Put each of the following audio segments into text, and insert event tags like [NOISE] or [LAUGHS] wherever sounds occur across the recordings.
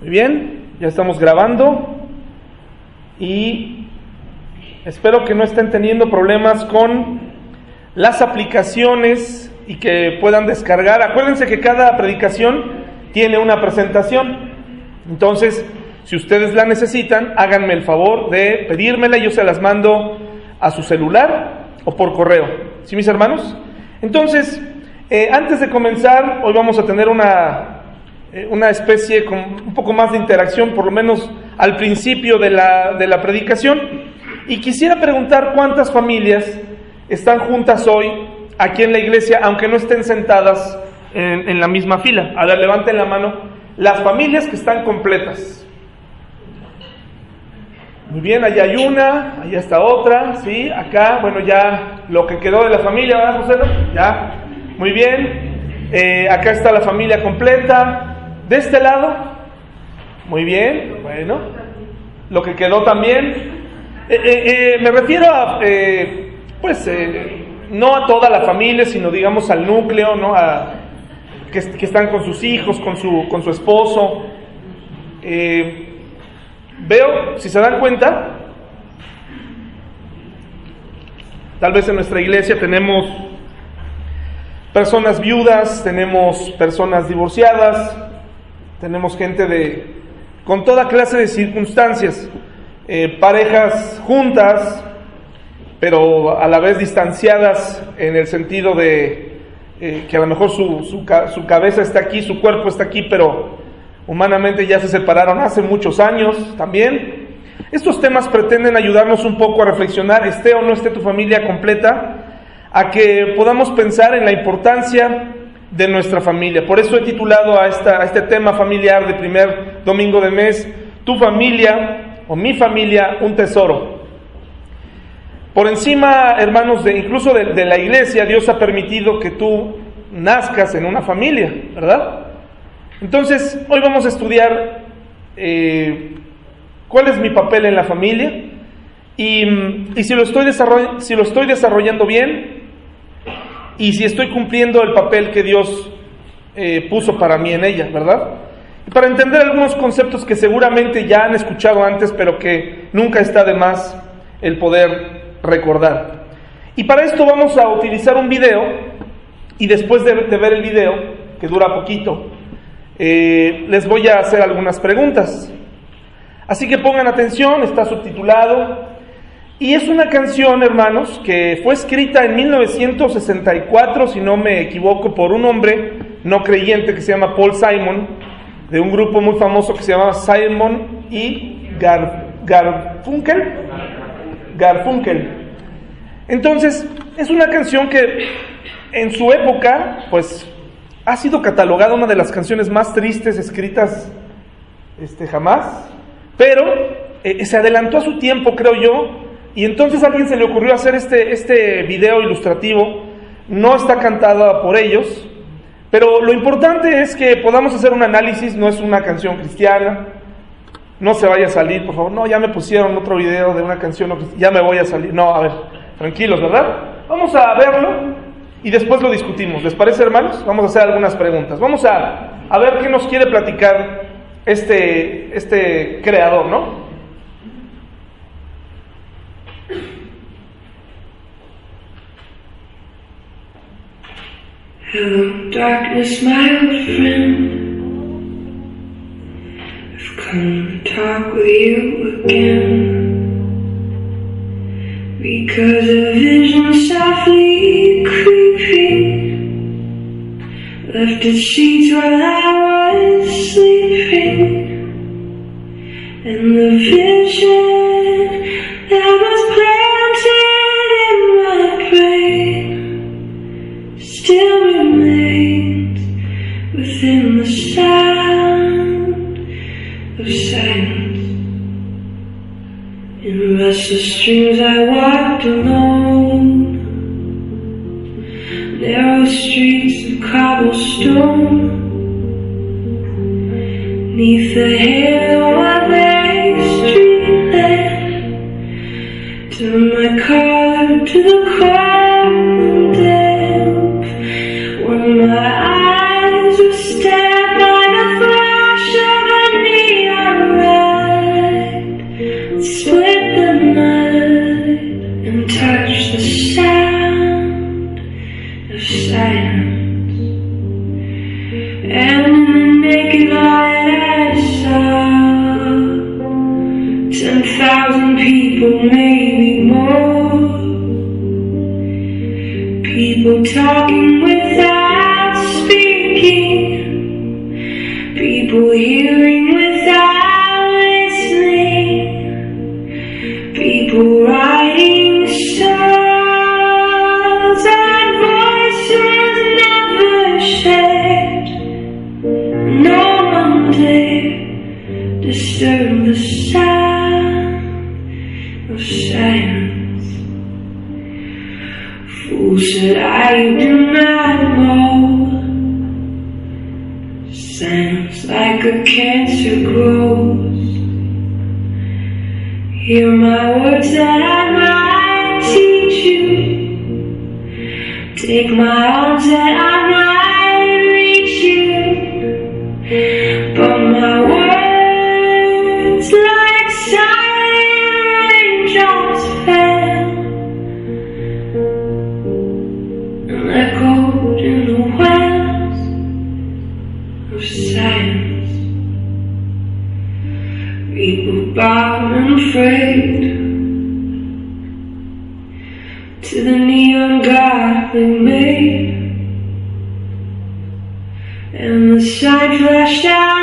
Muy bien, ya estamos grabando y espero que no estén teniendo problemas con las aplicaciones y que puedan descargar. Acuérdense que cada predicación tiene una presentación. Entonces, si ustedes la necesitan, háganme el favor de pedírmela y yo se las mando a su celular o por correo. ¿Sí, mis hermanos? Entonces, eh, antes de comenzar, hoy vamos a tener una una especie con un poco más de interacción, por lo menos al principio de la, de la predicación. Y quisiera preguntar cuántas familias están juntas hoy aquí en la iglesia, aunque no estén sentadas en, en la misma fila. A ver, levanten la mano. Las familias que están completas. Muy bien, allá hay una, allá está otra, ¿sí? Acá, bueno, ya lo que quedó de la familia, ¿verdad, José? Ya, muy bien. Eh, acá está la familia completa, de este lado, muy bien, bueno, lo que quedó también, eh, eh, eh, me refiero a, pues, no a toda la familia, sino digamos al núcleo, ¿no? A, que, que están con sus hijos, con su, con su esposo. veo, si se dan cuenta, tal vez en nuestra iglesia tenemos personas viudas, tenemos personas divorciadas, tenemos gente de con toda clase de circunstancias, eh, parejas juntas, pero a la vez distanciadas en el sentido de eh, que a lo mejor su, su, su, cabeza está aquí, su cuerpo está aquí, pero humanamente ya se separaron hace muchos años también. Estos temas pretenden ayudarnos un poco a reflexionar, esté o no esté tu familia completa, a que podamos pensar en la importancia de nuestra familia. Por eso he titulado a, esta, a este tema familiar de primer domingo de mes, Tu familia o mi familia, un tesoro. Por encima, hermanos, de, incluso de, la iglesia, Dios ha permitido que tú nazcas en una familia, ¿verdad? Entonces, hoy vamos a estudiar eh, cuál es mi papel en la familia y, y si, lo estoy si lo estoy desarrollando bien, y si estoy cumpliendo el papel que Dios eh, puso para mí en ella, ¿verdad? Para entender algunos conceptos que seguramente ya han escuchado antes, pero que nunca está de más el poder recordar. Y para esto vamos a utilizar un video y después de, ver el video, que dura poquito, eh, les voy a hacer algunas preguntas. Así que pongan atención, está subtitulado, y es una canción, hermanos, que fue escrita en 1964, si no me equivoco, por un hombre no creyente que se llama Paul Simon, de un grupo muy famoso que se llamaba Simon y Garfunkel. Garfunkel. Entonces, es una canción que en su época, pues, ha sido catalogada una de las canciones más tristes escritas este, jamás, pero eh, se adelantó a su tiempo, creo yo, y entonces a alguien se le ocurrió hacer este, este video ilustrativo, no está cantada por ellos, pero lo importante es que podamos hacer un análisis, no es una canción cristiana, no se vaya a salir, por favor, no, ya me pusieron otro video de una canción, ya me voy a salir, no, a ver, tranquilos, ¿verdad? Vamos a verlo y después lo discutimos, ¿les parece hermanos? Vamos a hacer algunas preguntas, vamos a, ver qué nos quiere platicar este, este creador, ¿no? Hello, darkness, my old friend. I've come to talk with you again. Because a vision softly creeping left its sheets while I was sleeping. And the vision that was afraid to the neon god they made. And the sign flashed out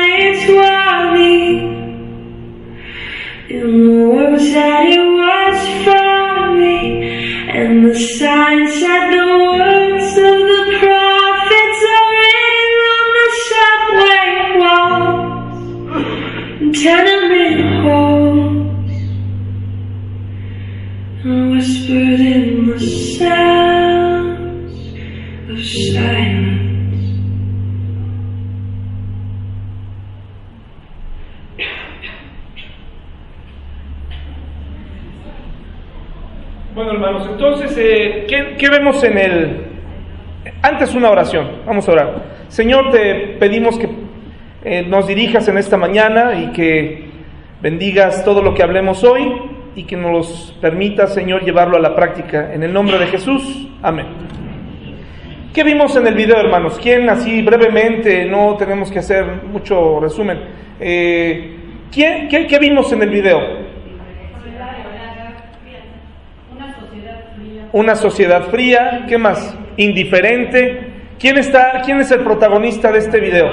¿qué, qué vemos en el... Antes una oración, vamos a orar. Señor, te pedimos que eh, nos dirijas en esta mañana y que bendigas todo lo que hablemos hoy y que nos permita, Señor, llevarlo a la práctica. En el nombre de Jesús, amén. ¿Qué vimos en el video, hermanos? ¿Quién, así brevemente, no tenemos que hacer mucho resumen? Eh, ¿quién, qué, qué vimos en el video? Una sociedad fría. Una sociedad fría, ¿qué más? Indiferente. ¿Quién está, quién es el protagonista de este video?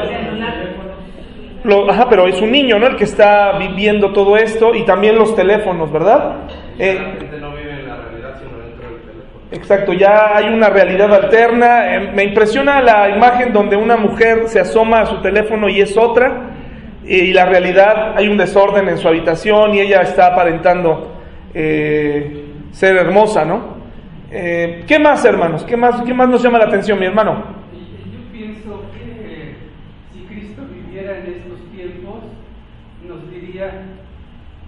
Lo- ajá, pero es un niño, ¿no? El que está viviendo todo esto y también los teléfonos, ¿verdad? Eh, exacto, ya hay una realidad alterna. Eh, me impresiona la imagen donde una mujer se asoma a su teléfono y es otra, y la realidad hay un desorden en su habitación y ella está aparentando eh, ser hermosa, ¿no? Eh, ¿Qué más, hermanos? ¿Qué más, ¿Qué más nos llama la atención, mi hermano? Yo pienso que si Cristo viviera en estos tiempos, nos diría,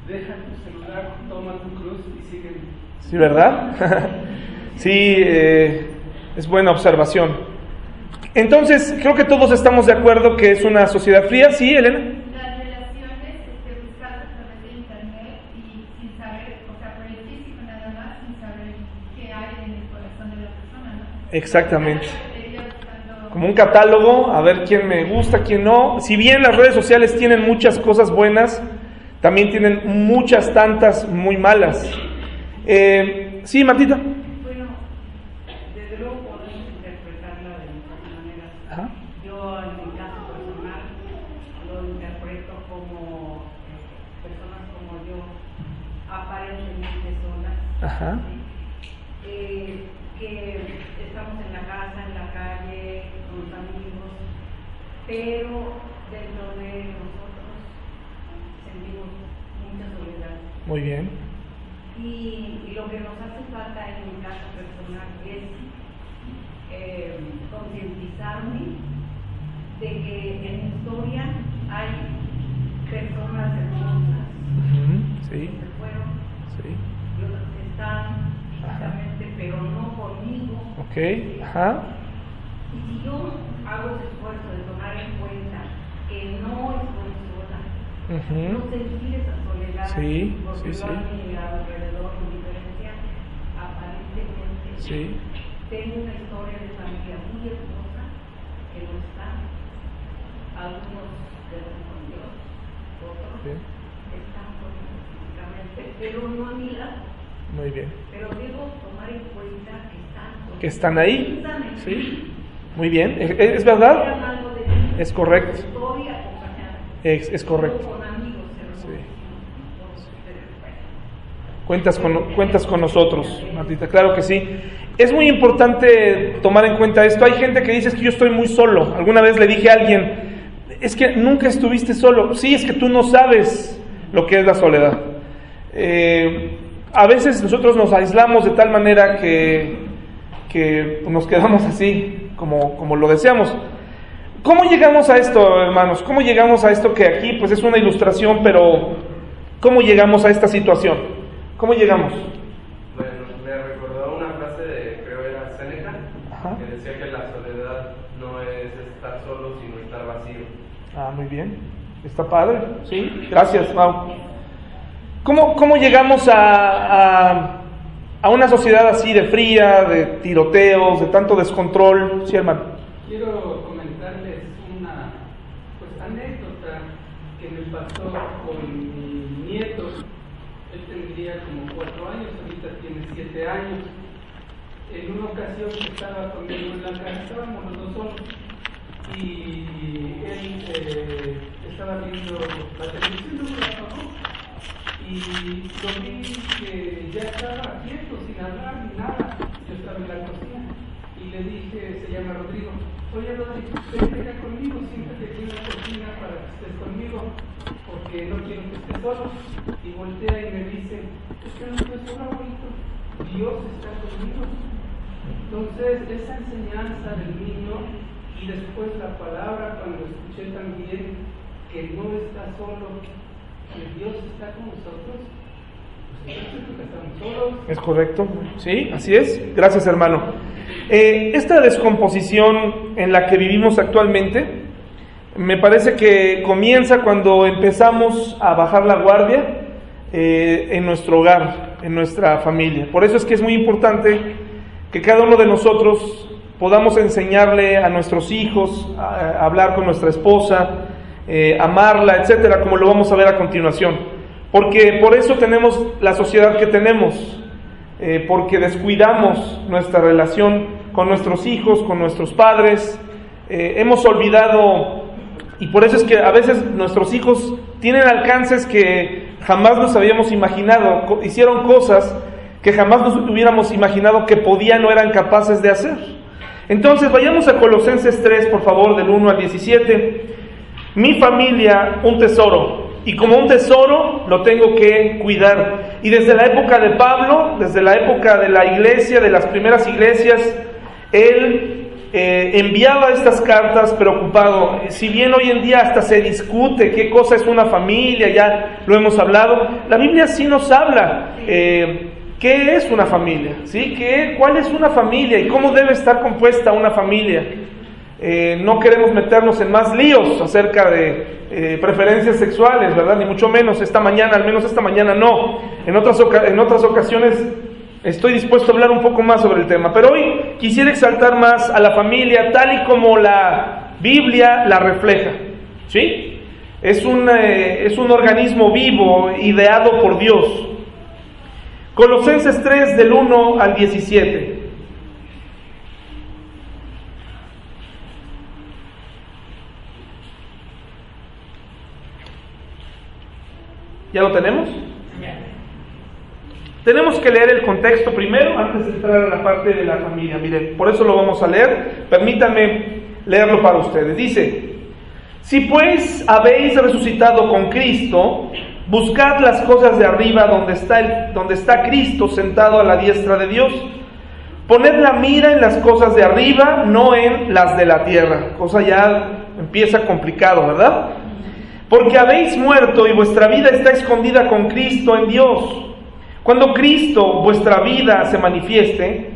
deja tu celular, toma tu cruz y sigue. Sí, ¿verdad? [LAUGHS] sí, eh, es buena observación. Entonces, creo que todos estamos de acuerdo que es una sociedad fría, ¿sí, Elena? Las relaciones este, buscadas a través de internet y sin saber, o sea, por el físico nada más, sin saber qué hay en el corazón de la persona, ¿no? Exactamente. Como un catálogo, a ver quién me gusta, quién no. Si bien las redes sociales tienen muchas cosas buenas, también tienen muchas tantas muy malas. Eh, sí, Martita. Bueno, desde luego podemos interpretarla de muchas maneras. Ajá. Yo, en mi caso personal, lo interpreto como eh, personas como yo, aparentemente solas, Ajá. ¿sí? Eh, que estamos en la casa, en la calle, con los amigos, pero dentro de nosotros sentimos mucha soledad. Muy bien. Y, y lo que nos hace falta en mi caso personal es eh, concientizarme de que en mi historia hay personas hermosas Ujú, que Sí, se fueron sí. y otras que están físicamente, pero no conmigo. Ok, ajá. Y si yo hago ese esfuerzo de tomar en cuenta que no estoy sola, no sentir esa soledad, Sí, porque sí, yo sí. a mi alrededor, en diferencia, aparentemente Sí, tengo una historia de familia muy hermosa que no está. Algunos quedan con Dios, otros bien, están conmigo físicamente, pero no a mi lado. muy bien. Pero debo tomar en cuenta que están. ¿Que están ahí? Sí, muy bien. ¿Es, verdad? Es correcto. Es, es correcto. Cuentas con, cuentas con nosotros, Martita, claro que sí. Es muy importante tomar en cuenta esto. Hay gente que dice "Es que yo estoy muy solo. Alguna vez le dije a alguien, es que nunca estuviste solo. Sí, es que tú no sabes lo que es la soledad. Eh, a veces nosotros nos aislamos de tal manera que, que nos quedamos así, como, como lo deseamos. ¿Cómo llegamos a esto, hermanos? ¿Cómo llegamos a esto que aquí pues es una ilustración, pero ¿cómo llegamos a esta situación? ¿Cómo llegamos? Bueno, me recordó una frase de, creo era Séneca, Ajá. que decía que la soledad no es estar solo, sino estar vacío. Ah, muy bien. Está padre. Sí, gracias, Mau. ¿Cómo, cómo llegamos a, a, a una sociedad así de fría, de tiroteos, de tanto descontrol? Sí, hermano. Quiero comentarles una pues, anécdota que me pasó con mi nieto. Él tendría como cuatro años, ahorita tiene siete años. En una ocasión que estaba conmigo en la casa, estábamos los dos solos, y él eh, estaba viendo la televisión, la apagó, y vi que ya estaba quieto, sin hablar ni nada. Yo estaba en la cocina y le dije, se llama Rodrigo, oye Rodrigo, vente acá conmigo, siéntate aquí en la cocina para que estés conmigo, porque no quiero que estés solo. Y voltea y me dice, es que no estoy solo, abuelito, Dios está conmigo. Entonces, esa enseñanza del niño y después la palabra cuando escuché también que no está solo, que Dios está con nosotros, entonces nunca estamos solos. ¿Es correcto? Sí, así es. Gracias, hermano. Eh, esta descomposición en la que vivimos actualmente, me parece que comienza cuando empezamos a bajar la guardia eh, en nuestro hogar, en nuestra familia. Por eso es que es muy importante que cada uno de nosotros podamos enseñarle a nuestros hijos a, a hablar con nuestra esposa, eh, amarla, etcétera, como lo vamos a ver a continuación. Porque por eso tenemos la sociedad que tenemos, eh, porque descuidamos nuestra relación con nuestros hijos, con nuestros padres, eh, hemos olvidado, y por eso es que a veces nuestros hijos tienen alcances que jamás nos habíamos imaginado, hicieron cosas que jamás nos hubiéramos imaginado que podían o eran capaces de hacer. Entonces vayamos a Colosenses 3, por favor, del 1 al 17. Mi familia, un tesoro. Y como un tesoro lo tengo que cuidar. Y desde la época de Pablo, desde la época de la iglesia, de las primeras iglesias, él eh, enviaba estas cartas preocupado. Si bien hoy en día hasta se discute qué cosa es una familia, ya lo hemos hablado, la Biblia sí nos habla. eh, ¿Qué es una familia? ¿Sí? ¿Qué, ¿Cuál es una familia y cómo debe estar compuesta una familia? Eh, no queremos meternos en más líos acerca de eh, preferencias sexuales, ¿verdad? Ni mucho menos esta mañana, al menos esta mañana no. En otras, en otras ocasiones estoy dispuesto a hablar un poco más sobre el tema, pero hoy quisiera exaltar más a la familia tal y como la Biblia la refleja, ¿sí? Es un, eh, es un organismo vivo, ideado por Dios. Colosenses 3 del 1 al 17. ¿Ya lo tenemos? Tenemos que leer el contexto primero antes de entrar a la parte de la familia. Miren, por eso lo vamos a leer. Permítanme leerlo para ustedes. Dice, si pues habéis resucitado con Cristo, buscad las cosas de arriba donde está, el, donde está Cristo sentado a la diestra de Dios. Poned la mira en las cosas de arriba, no en las de la tierra. Cosa ya empieza complicado, ¿verdad? Porque habéis muerto y vuestra vida está escondida con Cristo en Dios. Cuando Cristo, vuestra vida, se manifieste,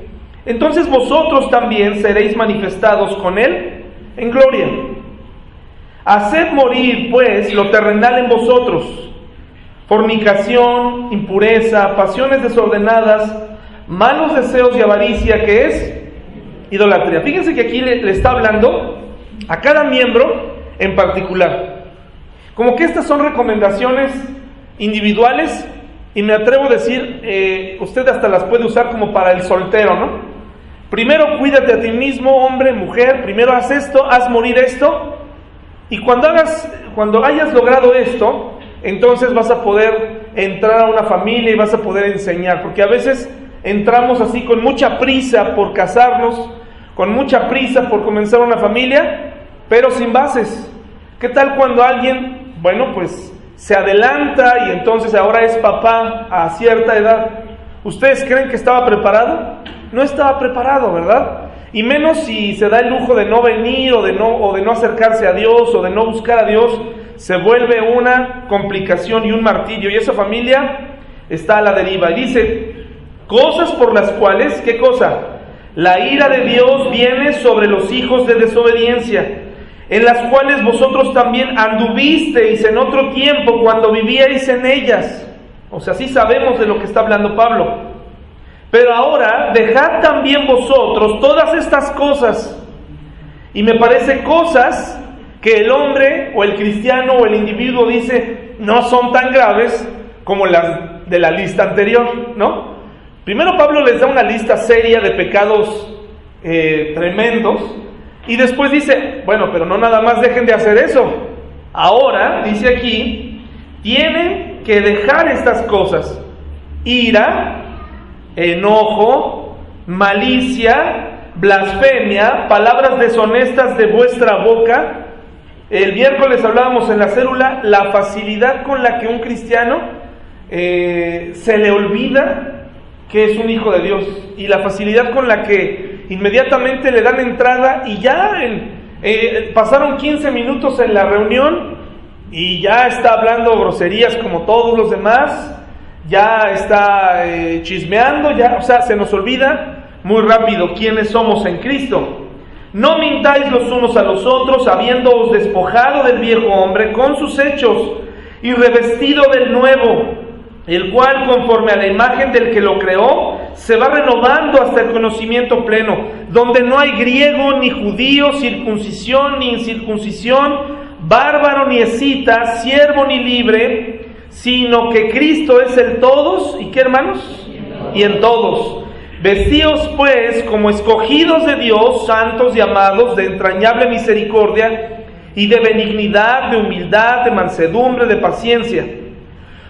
entonces vosotros también seréis manifestados con Él en gloria. Haced morir, pues, lo terrenal en vosotros, fornicación, impureza, pasiones desordenadas, malos deseos y avaricia, que es idolatría. Fíjense que aquí le, le está hablando a cada miembro en particular. Como que estas son recomendaciones individuales y me atrevo a decir, eh, usted hasta las puede usar como para el soltero, ¿no? Primero cuídate a ti mismo, hombre, mujer, primero haz esto, haz morir esto, Y cuando hagas, cuando hayas logrado esto, entonces vas a poder entrar a una familia y vas a poder enseñar, porque a veces entramos así con mucha prisa por casarnos, con mucha prisa por comenzar una familia, pero sin bases. ¿Qué tal cuando alguien, bueno, pues se adelanta y entonces ahora es papá a cierta edad? ¿Ustedes creen que estaba preparado? No estaba preparado, ¿verdad? Y menos si se da el lujo de no venir o de no, o de no acercarse a Dios o de no buscar a Dios, se vuelve una complicación y un martirio. Y esa familia está a la deriva. Y dice, cosas por las cuales, ¿qué cosa? La ira de Dios viene sobre los hijos de desobediencia, en las cuales vosotros también anduvisteis en otro tiempo cuando vivíais en ellas. O sea, sí sabemos de lo que está hablando Pablo. Pero ahora dejad también vosotros todas estas cosas. Y me parece cosas que el hombre o el cristiano o el individuo dice no son tan graves como las de la lista anterior, ¿no? Primero Pablo les da una lista seria de pecados eh, tremendos y después dice, bueno, pero no nada más dejen de hacer eso. Ahora, dice aquí, tienen que dejar estas cosas. Ira, enojo, malicia, blasfemia, palabras deshonestas de vuestra boca. El miércoles hablábamos en la célula la facilidad con la que un cristiano eh, se le olvida que es un hijo de Dios y la facilidad con la que inmediatamente le dan entrada y ya eh, pasaron 15 minutos en la reunión y ya está hablando groserías como todos los demás ya está eh, chismeando, ya, o sea, se nos olvida muy rápido quiénes somos en Cristo. No mintáis los unos a los otros, habiéndoos despojado del viejo hombre con sus hechos y revestido del nuevo, el cual conforme a la imagen del que lo creó, se va renovando hasta el conocimiento pleno, donde no hay griego ni judío, circuncisión ni incircuncisión, bárbaro ni escita, siervo ni libre, sino que Cristo es el todos, ¿y qué hermanos? Y en todos. Vestíos pues como escogidos de Dios, santos y amados, de entrañable misericordia y de benignidad, de humildad, de mansedumbre, de paciencia,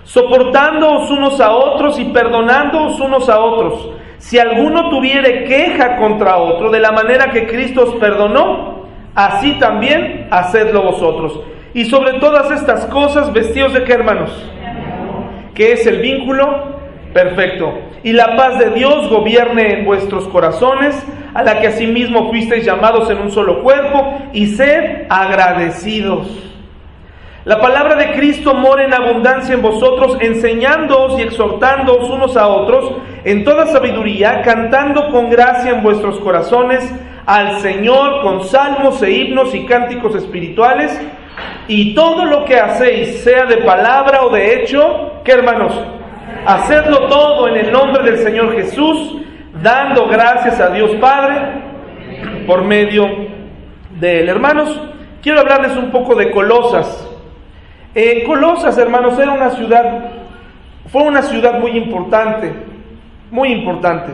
soportándoos unos a otros y perdonándoos unos a otros. Si alguno tuviere queja contra otro, de la manera que Cristo os perdonó, así también hacedlo vosotros. Y sobre todas estas cosas, vestidos de qué hermanos? Que es el vínculo perfecto. Y la paz de Dios gobierne en vuestros corazones, a la que asimismo fuisteis llamados en un solo cuerpo, y sed agradecidos. La palabra de Cristo mora en abundancia en vosotros, enseñándoos y exhortándoos unos a otros en toda sabiduría, cantando con gracia en vuestros corazones al Señor con salmos e himnos y cánticos espirituales y todo lo que hacéis, sea de palabra o de hecho, ¿qué hermanos? Hacedlo todo en el nombre del Señor Jesús, dando gracias a Dios Padre por medio de él. Hermanos, quiero hablarles un poco de Colosas. Eh, Colosas, hermanos, era una ciudad, fue una ciudad muy importante, muy importante.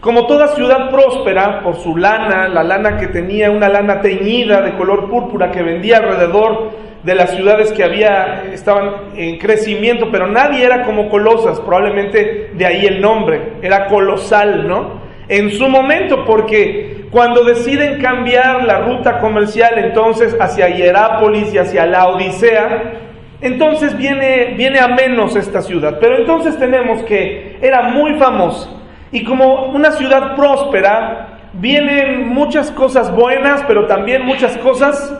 Como toda ciudad próspera, por su lana, la lana que tenía, una lana teñida de color púrpura que vendía alrededor de las ciudades que había, estaban en crecimiento, pero nadie era como Colosas, probablemente de ahí el nombre, era colosal, ¿no? En su momento, porque cuando deciden cambiar la ruta comercial entonces hacia Hierápolis y hacia la Odisea, entonces viene, viene a menos esta ciudad. Pero entonces tenemos que era muy famosa y como una ciudad próspera, vienen muchas cosas buenas, pero también muchas cosas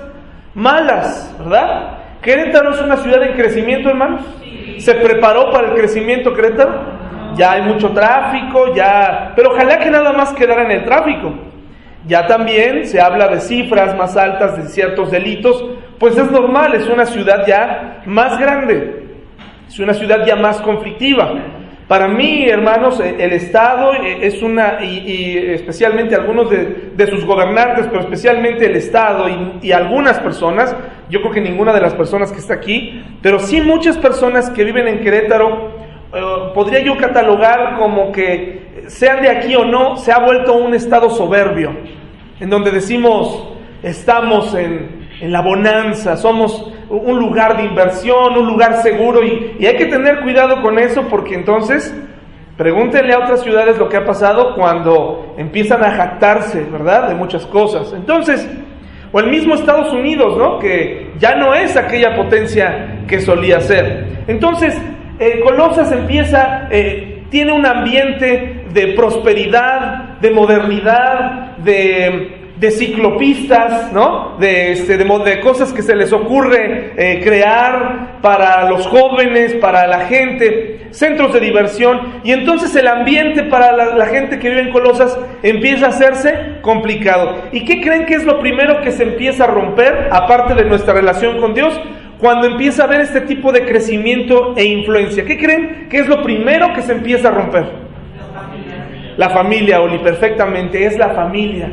malas, ¿verdad? Querétaro es una ciudad en crecimiento, hermanos. ¿Se preparó para el crecimiento Querétaro? Ya hay mucho tráfico, ya... Pero ojalá que nada más quedara en el tráfico. Ya también se habla de cifras más altas de ciertos delitos, pues es normal, es una ciudad ya más grande, es una ciudad ya más conflictiva. Para mí, hermanos, eh, el Estado eh, es una, y, especialmente algunos de, sus gobernantes, pero especialmente el Estado y, algunas personas, yo creo que ninguna de las personas que está aquí, pero sí muchas personas que viven en Querétaro, eh, podría yo catalogar como que, sean de aquí o no, se ha vuelto un Estado soberbio, en donde decimos, estamos en, en la bonanza, somos un lugar de inversión, un lugar seguro y, y hay que tener cuidado con eso porque entonces pregúntenle a otras ciudades lo que ha pasado cuando empiezan a jactarse, ¿verdad? De muchas cosas. Entonces, o el mismo Estados Unidos, ¿no? Que ya no es aquella potencia que solía ser. Entonces, eh, Colosas empieza, eh, tiene un ambiente de prosperidad, de modernidad, de, de ciclopistas, ¿no? De, este, de, de cosas que se les ocurre eh, crear para los jóvenes, para la gente, centros de diversión. Y entonces el ambiente para la, la gente que vive en Colosas empieza a hacerse complicado. ¿Y qué creen que es lo primero que se empieza a romper, aparte de nuestra relación con Dios? Cuando empieza a haber este tipo de crecimiento e influencia. ¿Qué creen que es lo primero que se empieza a romper? La familia, Oli, perfectamente, es la familia.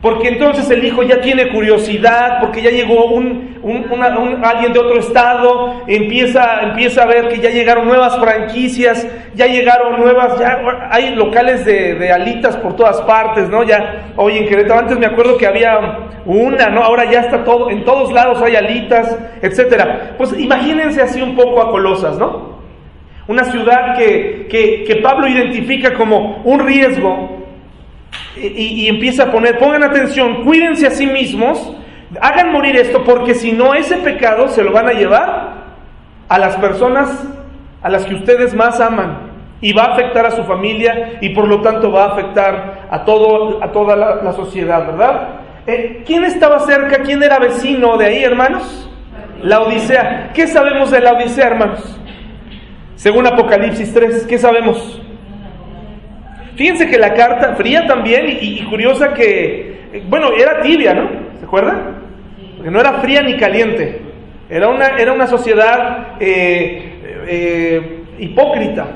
Porque entonces el hijo ya tiene curiosidad, porque ya llegó un, alguien de otro estado, empieza, empieza a ver que ya llegaron nuevas franquicias, ya llegaron nuevas, ya hay locales de, alitas por todas partes, ¿no? Ya, oye, en Querétaro antes me acuerdo que había una, ¿no? Ahora ya está todo, en todos lados hay alitas, etcétera. Pues imagínense así un poco a Colosas, ¿no? Una ciudad que, que Pablo identifica como un riesgo y, empieza a poner, pongan atención, cuídense a sí mismos, hagan morir esto, porque si no, ese pecado se lo van a llevar a las personas a las que ustedes más aman y va a afectar a su familia y por lo tanto va a afectar a, todo, a toda la, la sociedad, ¿verdad? Eh, ¿Quién estaba cerca? ¿Quién era vecino de ahí, hermanos? La Odisea. ¿Qué sabemos de la Odisea, hermanos? Según Apocalipsis 3, ¿qué sabemos? Fíjense que la carta, fría también y, curiosa que, eh, bueno, era tibia, ¿no? ¿Se acuerdan? Porque no era fría ni caliente. Era una, era una sociedad eh, eh, hipócrita.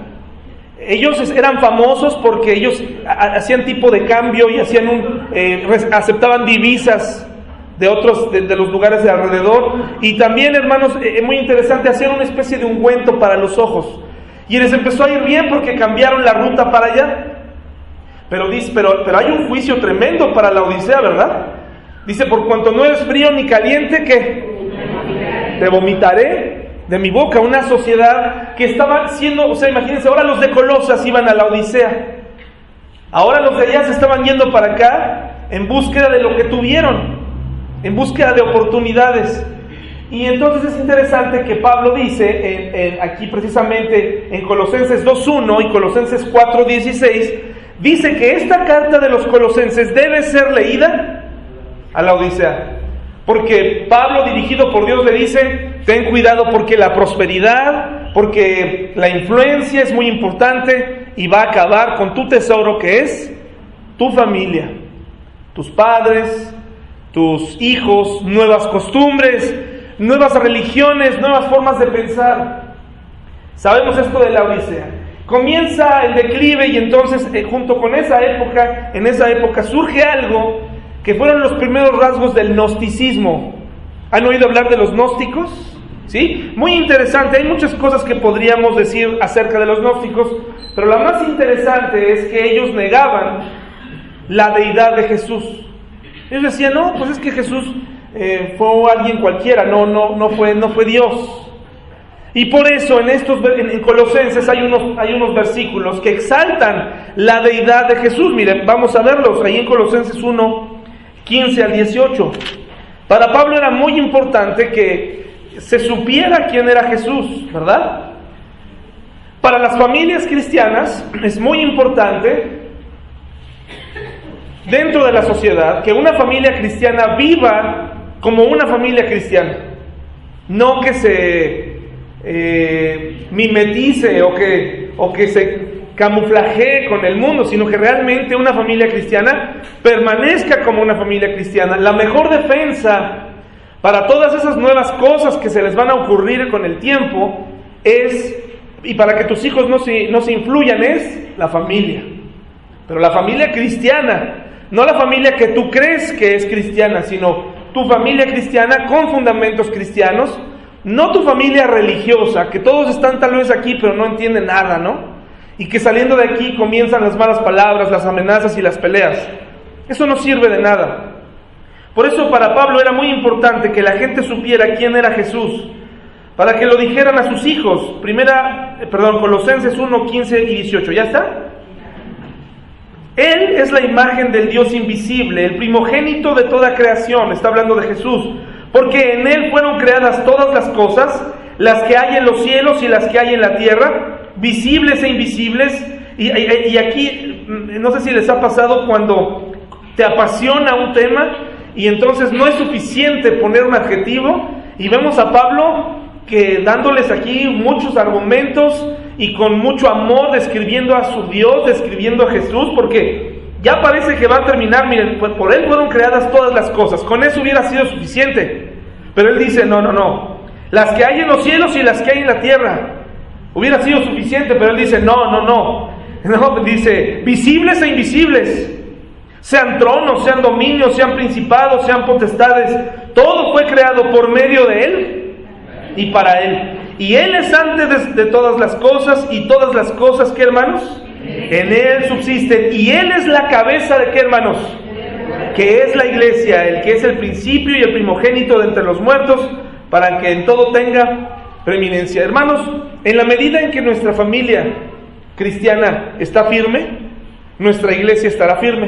Ellos es- eran famosos porque ellos ha- ha- hacían tipo de cambio y hacían un, eh, aceptaban divisas de otros de, los lugares de alrededor y también hermanos eh, muy interesante hacían una especie de ungüento para los ojos y les empezó a ir bien porque cambiaron la ruta para allá pero pero pero hay un juicio tremendo para la Odisea verdad dice por cuanto no es frío ni caliente que te vomitaré de mi boca una sociedad que estaba siendo o sea imagínense ahora los de Colosas iban a la Odisea. Ahora los de allá se estaban yendo para acá en búsqueda de lo que tuvieron en búsqueda de oportunidades. Y entonces es interesante que Pablo dice aquí precisamente en Colosenses 2.1 y Colosenses 4.16, dice que esta carta de los colosenses debe ser leída a la Odisea. Porque Pablo, dirigido por Dios, le dice, ten cuidado porque la prosperidad, porque la influencia es muy importante y va a acabar con tu tesoro que es tu familia, tus padres, tus hijos, nuevas costumbres, nuevas religiones, nuevas formas de pensar. Sabemos esto de la Odisea. Comienza el declive y entonces eh, junto con esa época, en esa época surge algo que fueron los primeros rasgos del gnosticismo. ¿Han oído hablar de los gnósticos? ¿Sí? Muy interesante, hay muchas cosas que podríamos decir acerca de los gnósticos, pero la más interesante es que ellos negaban la deidad de Jesús. Ellos decían, no, pues es que Jesús eh, fue alguien cualquiera, no, no, no fue, no fue Dios. Y por eso en estos en Colosenses hay unos, hay unos versículos que exaltan la deidad de Jesús. Miren, vamos a verlos ahí en Colosenses 1, 15 al 18. Para Pablo era muy importante que se supiera quién era Jesús, ¿verdad? Para las familias cristianas es muy importante dentro de la sociedad que una familia cristiana viva como una familia cristiana. No que se eh, mimetice o que, o que se camuflajee con el mundo, sino que realmente una familia cristiana permanezca como una familia cristiana. La mejor defensa para todas esas nuevas cosas que se les van a ocurrir con el tiempo es, y para que tus hijos no se, no se influyan, es la familia. Pero la familia cristiana, no la familia que tú crees que es cristiana, sino tu familia cristiana con fundamentos cristianos, no tu familia religiosa, que todos están tal vez aquí pero no entienden nada, ¿no? Y que saliendo de aquí comienzan las malas palabras, las amenazas y las peleas. Eso no sirve de nada. Por eso para Pablo era muy importante que la gente supiera quién era Jesús, para que lo dijeran a sus hijos. Primera, eh, perdón, Colosenses 1, 15 y 18. ¿Ya está? Él es la imagen del Dios invisible, el primogénito de toda creación, está hablando de Jesús, porque en Él fueron creadas todas las cosas, las que hay en los cielos y las que hay en la tierra, visibles e invisibles. Y, aquí, mm, no sé si les ha pasado cuando te apasiona un tema y entonces no es suficiente poner un adjetivo. Y vemos a Pablo que dándoles aquí muchos argumentos y con mucho amor describiendo a su Dios, describiendo a Jesús, porque ya parece que va a terminar, miren, pues por él fueron creadas todas las cosas, con eso hubiera sido suficiente, pero él dice, no, no, no, las que hay en los cielos y las que hay en la tierra, hubiera sido suficiente, pero él dice, no, no, no, [LAUGHS] no, dice, visibles e invisibles, sean tronos, sean dominios, sean principados, sean potestades, todo fue creado por medio de Él y para Él. Y Él es antes de, de todas las cosas y todas las cosas, ¿qué hermanos? En Él subsisten. Y Él es la cabeza de qué hermanos? Que es la iglesia, el que es el principio y el primogénito de entre los muertos, para que en todo tenga preeminencia. Hermanos, en la medida en que nuestra familia cristiana está firme, nuestra iglesia estará firme.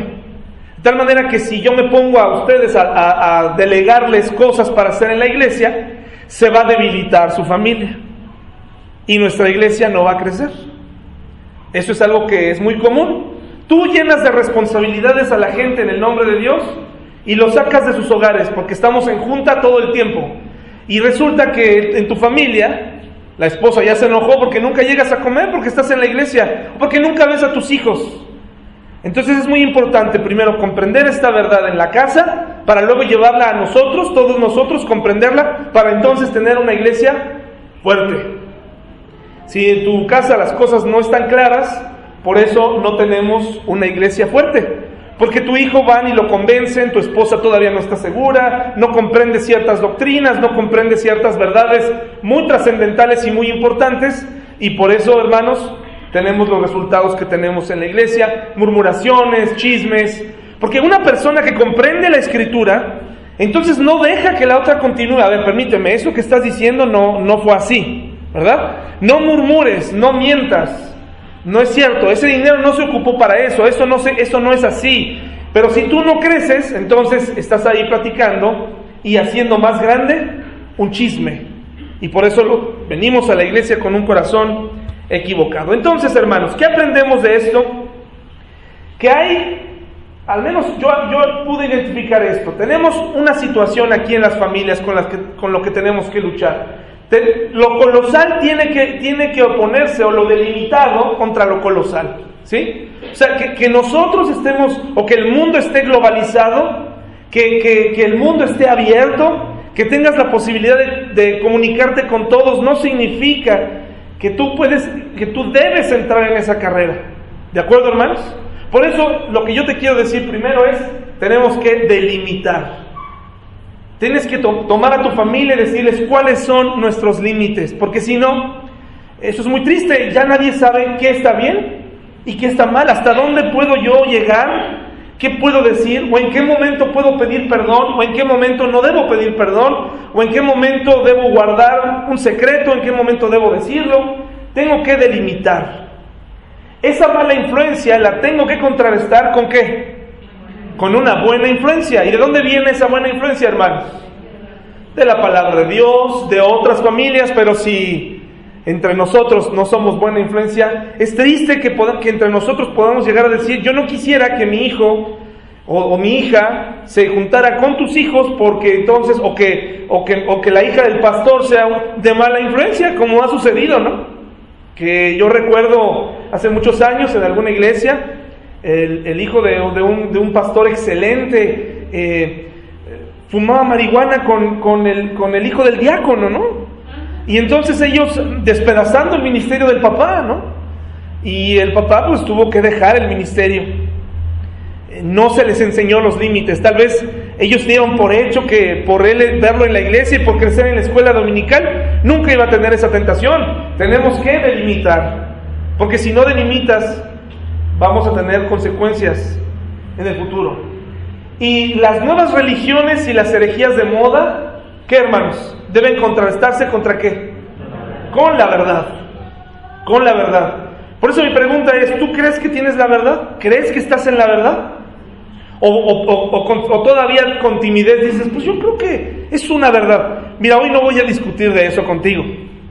De tal manera que si yo me pongo a ustedes a, a- a delegarles cosas para hacer en la iglesia, se va a debilitar su familia y nuestra iglesia no va a crecer. Eso es algo que es muy común. Tú llenas de responsabilidades a la gente en el nombre de Dios y los sacas de sus hogares porque estamos en junta todo el tiempo. Y resulta que en tu familia la esposa ya se enojó porque nunca llegas a comer porque estás en la iglesia porque nunca ves a tus hijos. Entonces es muy importante primero comprender esta verdad en la casa para luego llevarla a nosotros, todos nosotros, comprenderla para entonces tener una iglesia fuerte. Si en tu casa las cosas no están claras, por eso no tenemos una iglesia fuerte. Porque tu hijo van y lo convencen, tu esposa todavía no está segura, no comprende ciertas doctrinas, no comprende ciertas verdades muy trascendentales y muy importantes. Y por eso, hermanos, tenemos los resultados que tenemos en la iglesia, murmuraciones, chismes. Porque una persona que comprende la escritura, entonces no deja que la otra continúe. A ver, permíteme, eso que estás diciendo no, no fue así, ¿verdad? No murmures, no mientas. No es cierto, ese dinero no se ocupó para eso, eso no, se, eso no es así. Pero si tú no creces, entonces estás ahí platicando y haciendo más grande un chisme. Y por eso venimos a la iglesia con un corazón equivocado. Entonces, hermanos, ¿qué aprendemos de esto? Que hay, al menos yo, yo pude identificar esto. Tenemos una situación aquí en las familias con, las que, con lo que tenemos que luchar. Lo colosal tiene que, tiene que oponerse o lo delimitado contra lo colosal. ¿Sí? O sea, que, que nosotros estemos o que el mundo esté globalizado, que, que- que el mundo esté abierto, que tengas la posibilidad de, de comunicarte con todos, no significa que tú puedes, que tú debes entrar en esa carrera. ¿De acuerdo, hermanos? Por eso lo que yo te quiero decir primero es, tenemos que delimitar. Tienes que to- tomar a tu familia y decirles cuáles son nuestros límites, porque si no, eso es muy triste, ya nadie sabe qué está bien y qué está mal, hasta dónde puedo yo llegar, qué puedo decir, o en qué momento puedo pedir perdón, o en qué momento no debo pedir perdón, o en qué momento debo guardar un secreto, en qué momento debo decirlo. Tengo que delimitar. Esa mala influencia la tengo que contrarrestar con qué? Con una buena influencia. ¿Y de dónde viene esa buena influencia, hermanos? De la palabra de Dios, de otras familias, pero si entre nosotros no somos buena influencia, es triste que, poda- que entre nosotros podamos llegar a decir, yo no quisiera que mi hijo o, o mi hija se juntara con tus hijos porque entonces, o que, o que, o que la hija del pastor sea de mala influencia, como ha sucedido, ¿no? que yo recuerdo hace muchos años en alguna iglesia, el, el hijo de, un, de un pastor excelente eh, fumaba marihuana con, el, con el hijo del diácono, ¿no? Y entonces ellos despedazando el ministerio del papá, ¿no? Y el papá pues tuvo que dejar el ministerio. No se les enseñó los límites, tal vez ellos dieron por hecho que por él verlo en la iglesia y por crecer en la escuela dominical, nunca iba a tener esa tentación. Tenemos que delimitar, porque si no delimitas, vamos a tener consecuencias en el futuro. Y las nuevas religiones y las herejías de moda, ¿qué hermanos? Deben contrastarse contra qué? Con la verdad. Con la verdad. Por eso mi pregunta es, ¿tú crees que tienes la verdad? ¿Crees que estás en la verdad? O, todavía con timidez dices, pues yo creo que es una verdad. Mira, hoy no voy a discutir de eso contigo,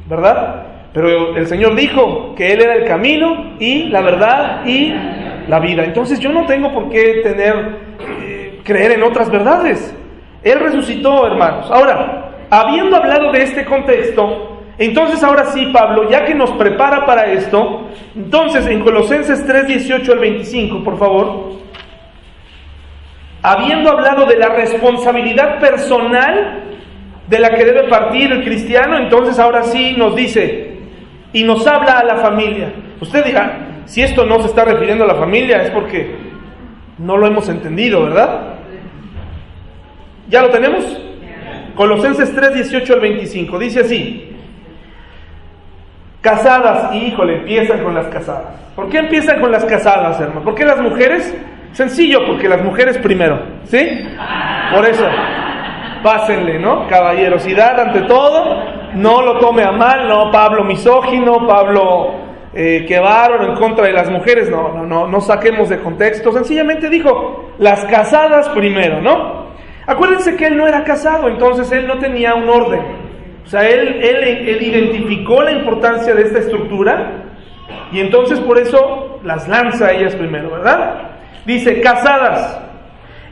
¿verdad? Pero el Señor dijo que Él era el camino y la verdad y la vida. Entonces yo no tengo por qué tener, eh, creer en otras verdades. Él resucitó, hermanos. Ahora, habiendo hablado de este contexto, entonces ahora sí, Pablo, ya que nos prepara para esto, entonces en Colosenses 3, 18 al 25, por favor, habiendo hablado de la responsabilidad personal de la que debe partir el cristiano, entonces ahora sí nos dice y nos habla a la familia. Usted dirá, si esto no se está refiriendo a la familia es porque no lo hemos entendido, ¿verdad? ¿Ya lo tenemos? Colosenses 3, 18 al 25, dice así. Casadas, híjole, empiezan con las casadas. ¿Por qué empiezan con las casadas, hermano? ¿Por qué las mujeres? Sencillo, porque las mujeres primero, ¿sí? Por eso, pásenle, ¿no? Caballerosidad ante todo, no lo tome a mal, no Pablo misógino, Pablo eh, que bárbaro en contra de las mujeres, no, no, no, no saquemos de contexto, sencillamente dijo, las casadas primero, ¿no? Acuérdense que él no era casado, entonces él no tenía un orden. O sea, él, él, él identificó la importancia de esta estructura y entonces por eso las lanza a ellas primero, ¿verdad? Dice, casadas,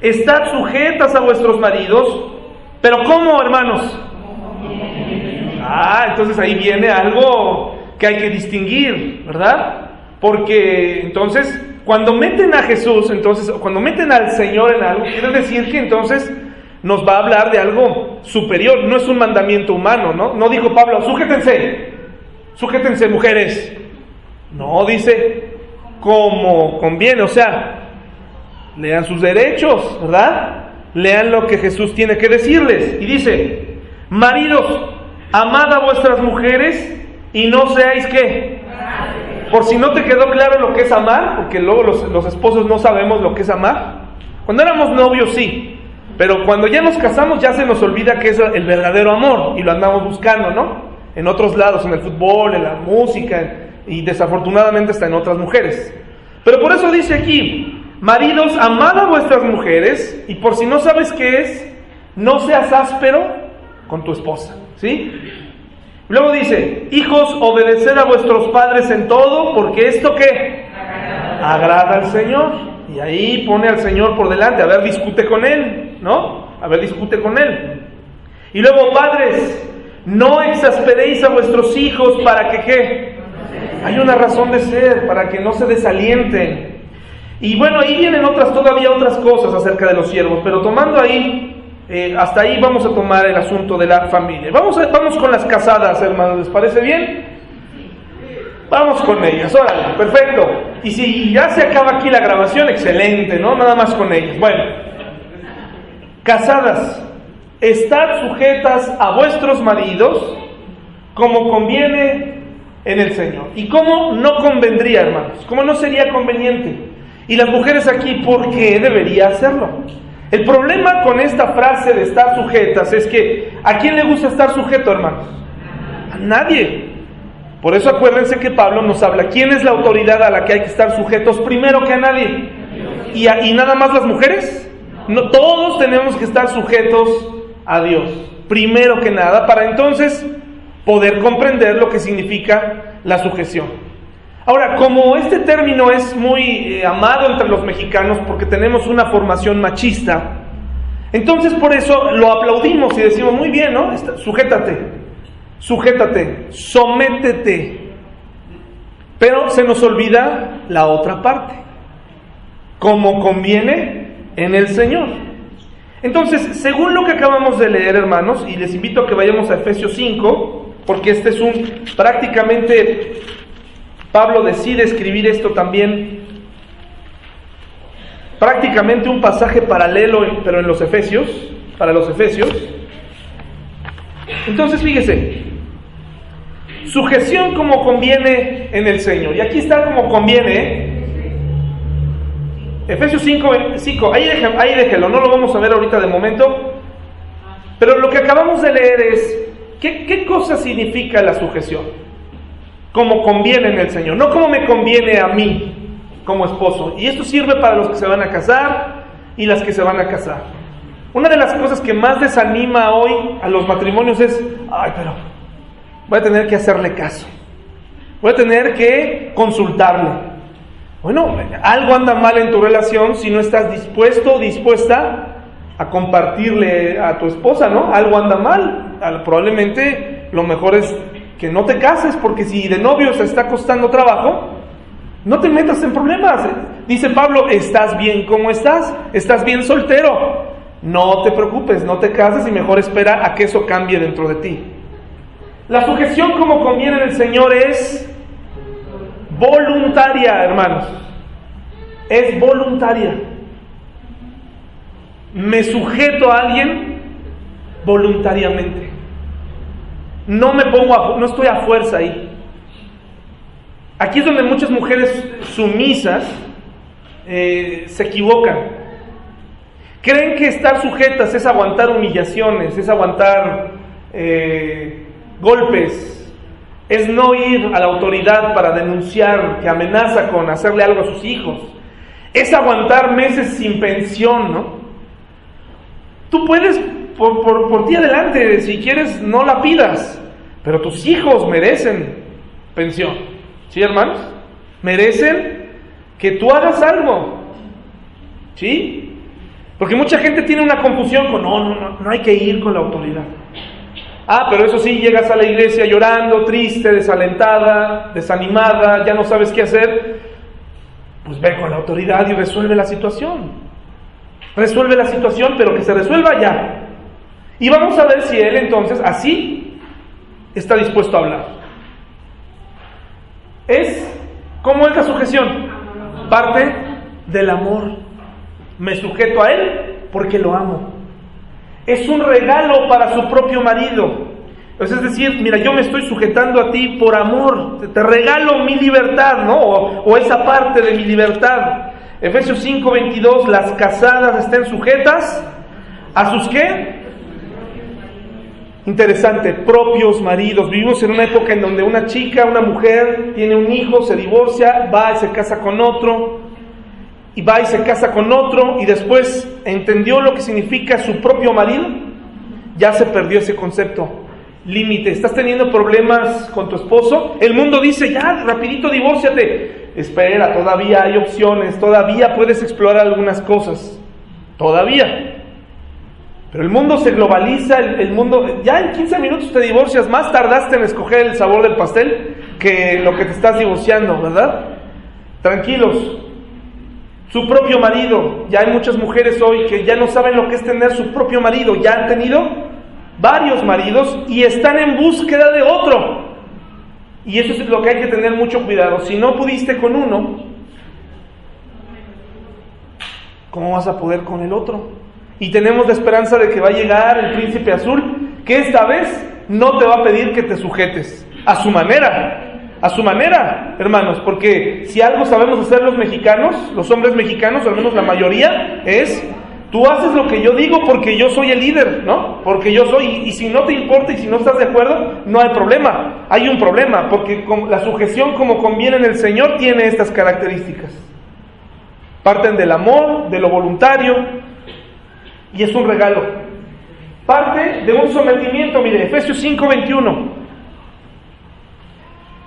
estad sujetas a vuestros maridos, pero ¿cómo, hermanos? Ah, entonces ahí viene algo que hay que distinguir, ¿verdad? Porque entonces, cuando meten a Jesús, entonces, cuando meten al Señor en algo, quiere decir que entonces nos va a hablar de algo superior, no es un mandamiento humano, ¿no? No dijo Pablo, sujétense, sujétense mujeres. No, dice, como conviene, o sea, lean sus derechos, ¿verdad? Lean lo que Jesús tiene que decirles. Y dice, maridos, amad a vuestras mujeres y no seáis qué. Por si no te quedó claro lo que es amar, porque luego los, los esposos no sabemos lo que es amar. Cuando éramos novios sí, pero cuando ya nos casamos ya se nos olvida que es el verdadero amor y lo andamos buscando, ¿no? En otros lados, en el fútbol, en la música y desafortunadamente está en otras mujeres. Pero por eso dice aquí, maridos, amad a vuestras mujeres y por si no sabes qué es, no seas áspero con tu esposa, ¿sí? Luego dice, hijos, obedeced a vuestros padres en todo, porque esto qué? Agrada al Señor. Y ahí pone al Señor por delante, a ver, discute con Él, ¿no? A ver, discute con Él. Y luego, padres, no exasperéis a vuestros hijos para que qué? Hay una razón de ser, para que no se desalienten. Y bueno, ahí vienen otras, todavía otras cosas acerca de los siervos, pero tomando ahí, eh, hasta ahí vamos a tomar el asunto de la familia. Vamos, vamos con las casadas, hermanos, ¿les parece bien? Vamos con ellas, órale, perfecto. Y si ya se acaba aquí la grabación, excelente, ¿no? Nada más con ellas. Bueno, casadas, estad sujetas a vuestros maridos como conviene en el Señor. ¿Y cómo no convendría, hermanos? ¿Cómo no sería conveniente? Y las mujeres aquí, ¿por qué debería hacerlo? El problema con esta frase de estar sujetas es que ¿a quién le gusta estar sujeto, hermanos? A nadie. Por eso acuérdense que Pablo nos habla, ¿quién es la autoridad a la que hay que estar sujetos primero que a nadie? ¿Y, a- nada más las mujeres? No, todos tenemos que estar sujetos a Dios, primero que nada, para entonces poder comprender lo que significa la sujeción. Ahora, como este término es muy eh, amado entre los mexicanos porque tenemos una formación machista, entonces por eso lo aplaudimos y decimos, muy bien, ¿no? Sujétate, sujétate, sométete. Pero se nos olvida la otra parte, como conviene en el Señor. Entonces, según lo que acabamos de leer, hermanos, y les invito a que vayamos a Efesios 5, porque este es un prácticamente Pablo decide escribir esto también, prácticamente un pasaje paralelo, pero en los Efesios, para los Efesios. Entonces, fíjese, sujeción como conviene en el Señor. Y aquí está como conviene. Efesios 5, 5 ahí, deje- ahí déjelo, no lo vamos a ver ahorita de momento. Pero lo que acabamos de leer es, ¿qué, qué cosa significa la sujeción? Como conviene en el Señor, no como me conviene a mí como esposo. Y esto sirve para los que se van a casar y las que se van a casar. Una de las cosas que más desanima hoy a los matrimonios es, ay, pero voy a tener que hacerle caso. Voy a tener que consultarle. Bueno, algo anda mal en tu relación si no estás dispuesto o dispuesta a compartirle a tu esposa, ¿no? Algo anda mal. Al- Probablemente lo mejor es que no te cases porque si de novio se está costando trabajo, no te metas en problemas. Dice Pablo, ¿estás bien como estás? ¿Estás bien soltero? No te preocupes, no te cases y mejor espera a que eso cambie dentro de ti. La sujeción como conviene en el Señor es voluntaria, hermanos. Es voluntaria. Me sujeto a alguien voluntariamente. No me pongo a, no estoy a fuerza ahí. Aquí es donde muchas mujeres sumisas eh, se equivocan. Creen que estar sujetas es aguantar humillaciones, es aguantar eh, golpes, es no ir a la autoridad para denunciar que amenaza con hacerle algo a sus hijos, es aguantar meses sin pensión, ¿no? Tú puedes, por, por, por ti adelante, si quieres, no la pidas, pero tus hijos merecen pensión, ¿sí, hermanos? Merecen que tú hagas algo, ¿sí? Porque mucha gente tiene una confusión con, no, no, no, no hay que ir con la autoridad. Ah, pero eso sí, llegas a la iglesia llorando, triste, desalentada, desanimada, ya no sabes qué hacer. Pues ve con la autoridad y resuelve la situación. Resuelve la situación, pero que se resuelva ya. Y vamos a ver si él entonces así está dispuesto a hablar. Es, ¿cómo es la sujeción? Parte del amor. Me sujeto a él porque lo amo. Es un regalo para su propio marido. Es decir, mira, yo me estoy sujetando a ti por amor, te, regalo mi libertad, ¿no? O, o, esa parte de mi libertad. Efesios 5, 22, las casadas estén sujetas a sus qué? Interesante, propios maridos. Vivimos en una época en donde una chica, una mujer, tiene un hijo, se divorcia, va y se casa con otro, y va y se casa con otro, y después entendió lo que significa su propio marido, ya se perdió ese concepto. Límite, estás teniendo problemas con tu esposo, el mundo dice, ya, rapidito divórciate. Espera, todavía hay opciones, todavía puedes explorar algunas cosas, todavía. Pero el mundo se globaliza, el, mundo, ya en 15 minutos te divorcias, más tardaste en escoger el sabor del pastel que lo que te estás divorciando, ¿verdad? Tranquilos. Su propio marido, ya hay muchas mujeres hoy que ya no saben lo que es tener su propio marido, ya han tenido varios maridos y están en búsqueda de otro. Y eso es lo que hay que tener mucho cuidado. Si no pudiste con uno, ¿cómo vas a poder con el otro? Y tenemos la esperanza de que va a llegar el príncipe azul, que esta vez no te va a pedir que te sujetes a su manera, a su manera, hermanos, porque si algo sabemos hacer los mexicanos, los hombres mexicanos, al menos la mayoría, es tú haces lo que yo digo porque yo soy el líder, ¿no? Porque yo soy, y, si no te importa y si no estás de acuerdo, no hay problema. Hay un problema, porque la sujeción como conviene en el Señor tiene estas características. Parten del amor, de lo voluntario, y es un regalo. Parte de un sometimiento, mire, Efesios 5:21.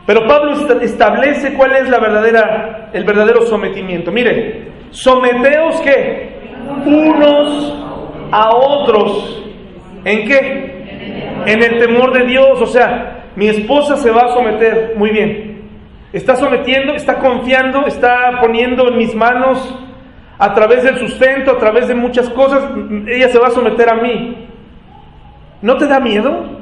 Pero Pablo establece cuál es la verdadera, el verdadero sometimiento. Mire, someteos que unos a otros. ¿En qué? En el temor de Dios. O sea, mi esposa se va a someter. Muy bien. Está sometiendo, está confiando, está poniendo en mis manos a través del sustento, a través de muchas cosas, ella se va a someter a mí. ¿No te da miedo?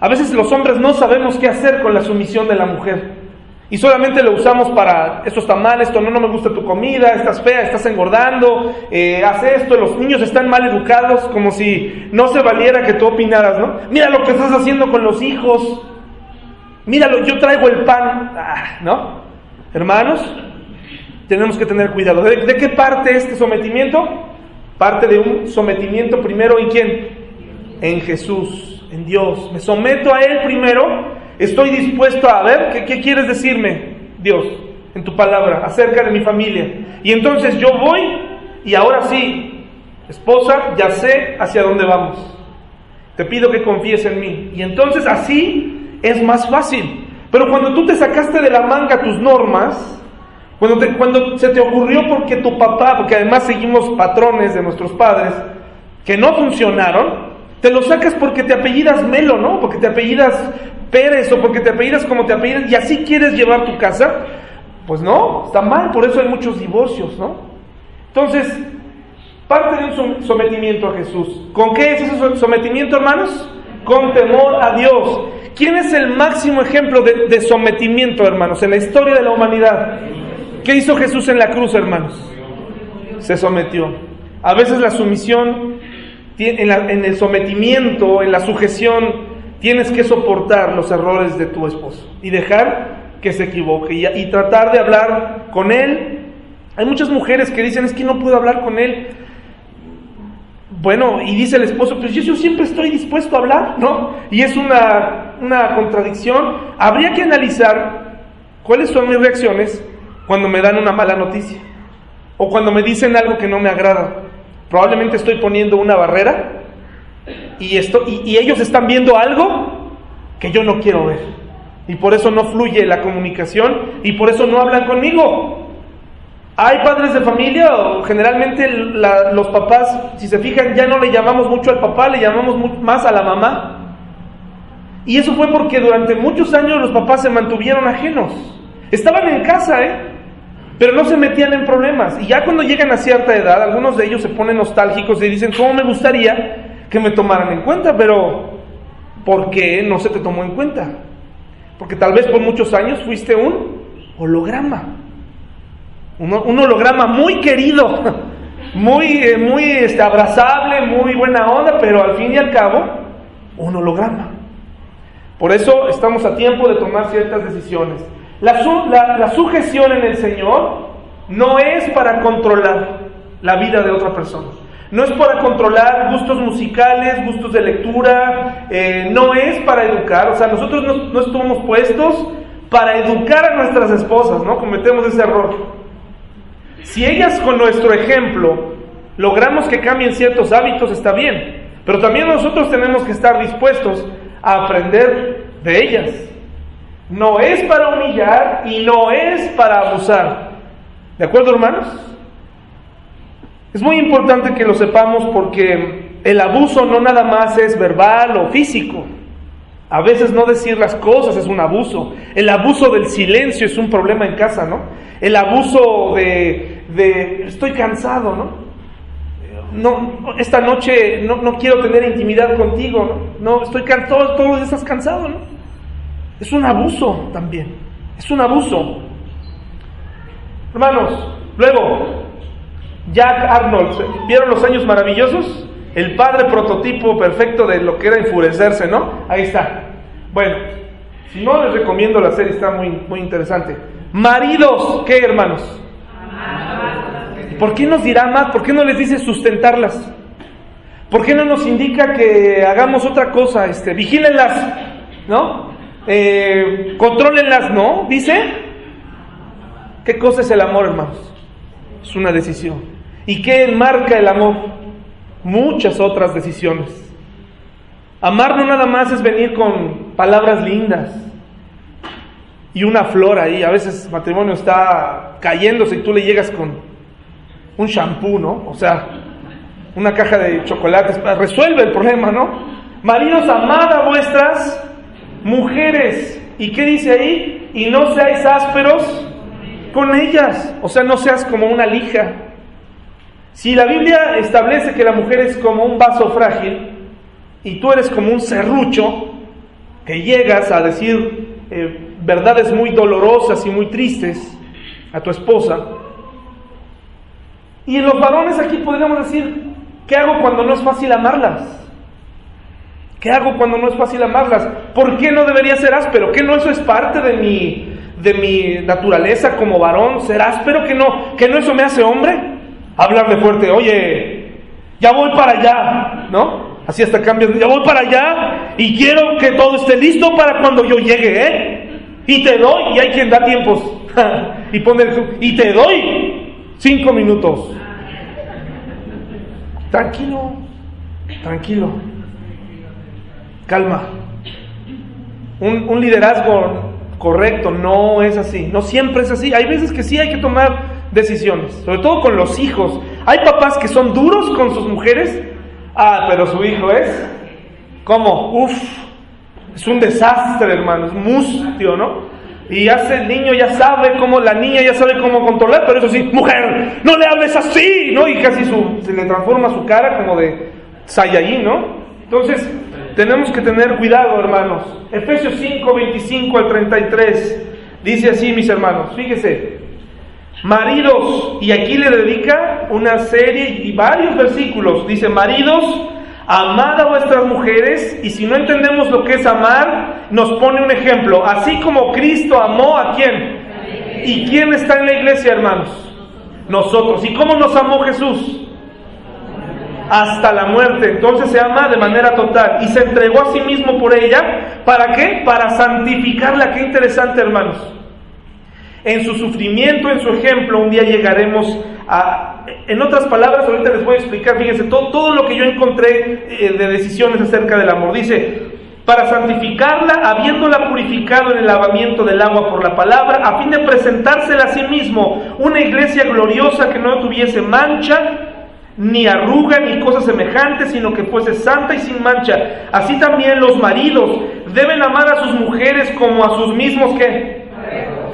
A veces los hombres no sabemos qué hacer con la sumisión de la mujer. Y solamente lo usamos para, esto está mal, esto no, no me gusta tu comida, estás fea, estás engordando, eh, haz esto, los niños están mal educados, como si no se valiera que tú opinaras, ¿no? Mira lo que estás haciendo con los hijos, míralo, yo traigo el pan, ah, ¿no? Hermanos, tenemos que tener cuidado. ¿De, qué parte este sometimiento? Parte de un sometimiento primero en quién? En Jesús, en Dios. Me someto a Él primero. Estoy dispuesto a ver qué, qué quieres decirme, Dios, en tu palabra, acerca de mi familia. Y entonces yo voy y ahora sí, esposa, ya sé hacia dónde vamos. Te pido que confíes en mí. Y entonces así es más fácil. Pero cuando tú te sacaste de la manga tus normas, cuando, se te ocurrió porque tu papá, porque además seguimos patrones de nuestros padres, que no funcionaron, te lo sacas porque te apellidas Melo, ¿no? Porque te apellidas Pérez o porque te apellidas como te apellidas y así quieres llevar tu casa, pues no, está mal, por eso hay muchos divorcios, ¿no? Entonces, parte de un som- sometimiento a Jesús. ¿Con qué es ese so- sometimiento, hermanos? Con temor a Dios. ¿Quién es el máximo ejemplo de, de sometimiento, hermanos, en la historia de la humanidad? ¿Qué hizo Jesús en la cruz, hermanos? Se sometió. A veces la sumisión, en, el sometimiento, en la sujeción, tienes que soportar los errores de tu esposo y dejar que se equivoque y, y tratar de hablar con él. Hay muchas mujeres que dicen, es que no puedo hablar con él. Bueno, y dice el esposo, pues yo, yo siempre estoy dispuesto a hablar, ¿no? Y es una, una contradicción. Habría que analizar cuáles son mis reacciones cuando me dan una mala noticia o cuando me dicen algo que no me agrada. Probablemente estoy poniendo una barrera y, esto, y, ellos están viendo algo que yo no quiero ver. Y por eso no fluye la comunicación y por eso no hablan conmigo. Hay padres de familia, generalmente los papás, si se fijan, ya no le llamamos mucho al papá, le llamamos más a la mamá. Y eso fue porque durante muchos años los papás se mantuvieron ajenos. Estaban en casa, ¿eh? Pero no se metían en problemas. Y ya cuando llegan a cierta edad, algunos de ellos se ponen nostálgicos y dicen, ¿cómo me gustaría que me tomaran en cuenta? Pero, ¿por qué no se te tomó en cuenta? Porque tal vez por muchos años fuiste un holograma. Un, holograma muy querido, [LAUGHS] muy, eh, muy este, abrazable, muy buena onda, pero al fin y al cabo, un holograma. Por eso estamos a tiempo de tomar ciertas decisiones. La, su- la- la sujeción en el Señor no es para controlar la vida de otra persona. No es para controlar gustos musicales, gustos de lectura, eh, no es para educar. O sea, nosotros no, no estuvimos puestos para educar a nuestras esposas, ¿no? Cometemos ese error. Si ellas con nuestro ejemplo logramos que cambien ciertos hábitos, está bien. Pero también nosotros tenemos que estar dispuestos a aprender de ellas. No es para humillar y no es para abusar. ¿De acuerdo, hermanos? Es muy importante que lo sepamos porque el abuso no nada más es verbal o físico. A veces no decir las cosas es un abuso. El abuso del silencio es un problema en casa, ¿no? El abuso de, de estoy cansado, ¿no? No, esta noche no, no quiero tener intimidad contigo, ¿no? No, estoy cansado, todos estás cansado, ¿no? Es un abuso también. Es un abuso. Hermanos, luego, Jack Arnold, ¿vieron los años maravillosos? El padre prototipo perfecto de lo que era enfurecerse, ¿no? Ahí está. Bueno, si no les recomiendo la serie, está muy, muy interesante. Maridos, ¿qué hermanos? ¿Por qué nos dirá más? ¿Por qué no les dice sustentarlas? ¿Por qué no nos indica que hagamos otra cosa? Este, vigílenlas, ¿no? Eh, contrólenlas, ¿no? Dice. ¿Qué cosa es el amor, hermanos? Es una decisión. ¿Y qué enmarca el amor? Muchas otras decisiones. Amar no nada más es venir con palabras lindas y una flor ahí. A veces matrimonio está cayéndose y tú le llegas con un shampoo, ¿no? O sea, una caja de chocolates. Resuelve el problema, ¿no? Maridos, amad a vuestras mujeres. ¿Y qué dice ahí? Y no seáis ásperos con ellas. O sea, no seas como una lija. Si la Biblia establece que la mujer es como un vaso frágil y tú eres como un serrucho que llegas a decir eh, verdades muy dolorosas y muy tristes a tu esposa, y en los varones aquí podríamos decir, ¿qué hago cuando no es fácil amarlas? ¿Qué hago cuando no es fácil amarlas? ¿Por qué no debería ser áspero? ¿Qué no eso es parte de mi, de mi naturaleza como varón ser áspero, que no, que no eso me hace hombre. Hablarle fuerte, oye, ya voy para allá, ¿no? Así hasta cambio, ya voy para allá y quiero que todo esté listo para cuando yo llegue, ¿eh? Y te doy, y hay quien da tiempos. [LAUGHS] y pone el, y te doy cinco minutos. Tranquilo, tranquilo. Calma. Un, un liderazgo correcto no es así. No siempre es así. Hay veces que sí hay que tomar decisiones, sobre todo con los hijos. Hay papás que son duros con sus mujeres. Ah, pero su hijo es. ¿Cómo? Uf, es un desastre, hermano, es mustio, ¿no? Y hace el niño ya sabe cómo, la niña ya sabe cómo controlar, pero eso sí, mujer, no le hables así, ¿no? Y casi su, se le transforma su cara como de Saiyajin, ¿no? Entonces, tenemos que tener cuidado, hermanos. Efesios 5, 25 al 33, dice así, mis hermanos, fíjese, maridos, y aquí le dedica una serie y varios versículos, dice, maridos, amad a vuestras mujeres, y si no entendemos lo que es amar, nos pone un ejemplo, así como Cristo amó a quién. ¿Y quién está en la iglesia, hermanos? Nosotros. ¿Y cómo nos amó Jesús? Hasta la muerte. Entonces se ama de manera total. Y se entregó a sí mismo por ella. ¿Para qué? Para santificarla. Qué interesante, hermanos. En su sufrimiento, en su ejemplo, un día llegaremos a... En otras palabras, ahorita les voy a explicar, fíjense, todo, todo lo que yo encontré eh, de decisiones acerca del amor. Dice, para santificarla, habiéndola purificado en el lavamiento del agua por la palabra, a fin de presentársela a sí mismo, una iglesia gloriosa que no tuviese mancha, ni arruga, ni cosa semejante, sino que fuese santa y sin mancha. Así también los maridos deben amar a sus mujeres como a sus mismos, ¿qué?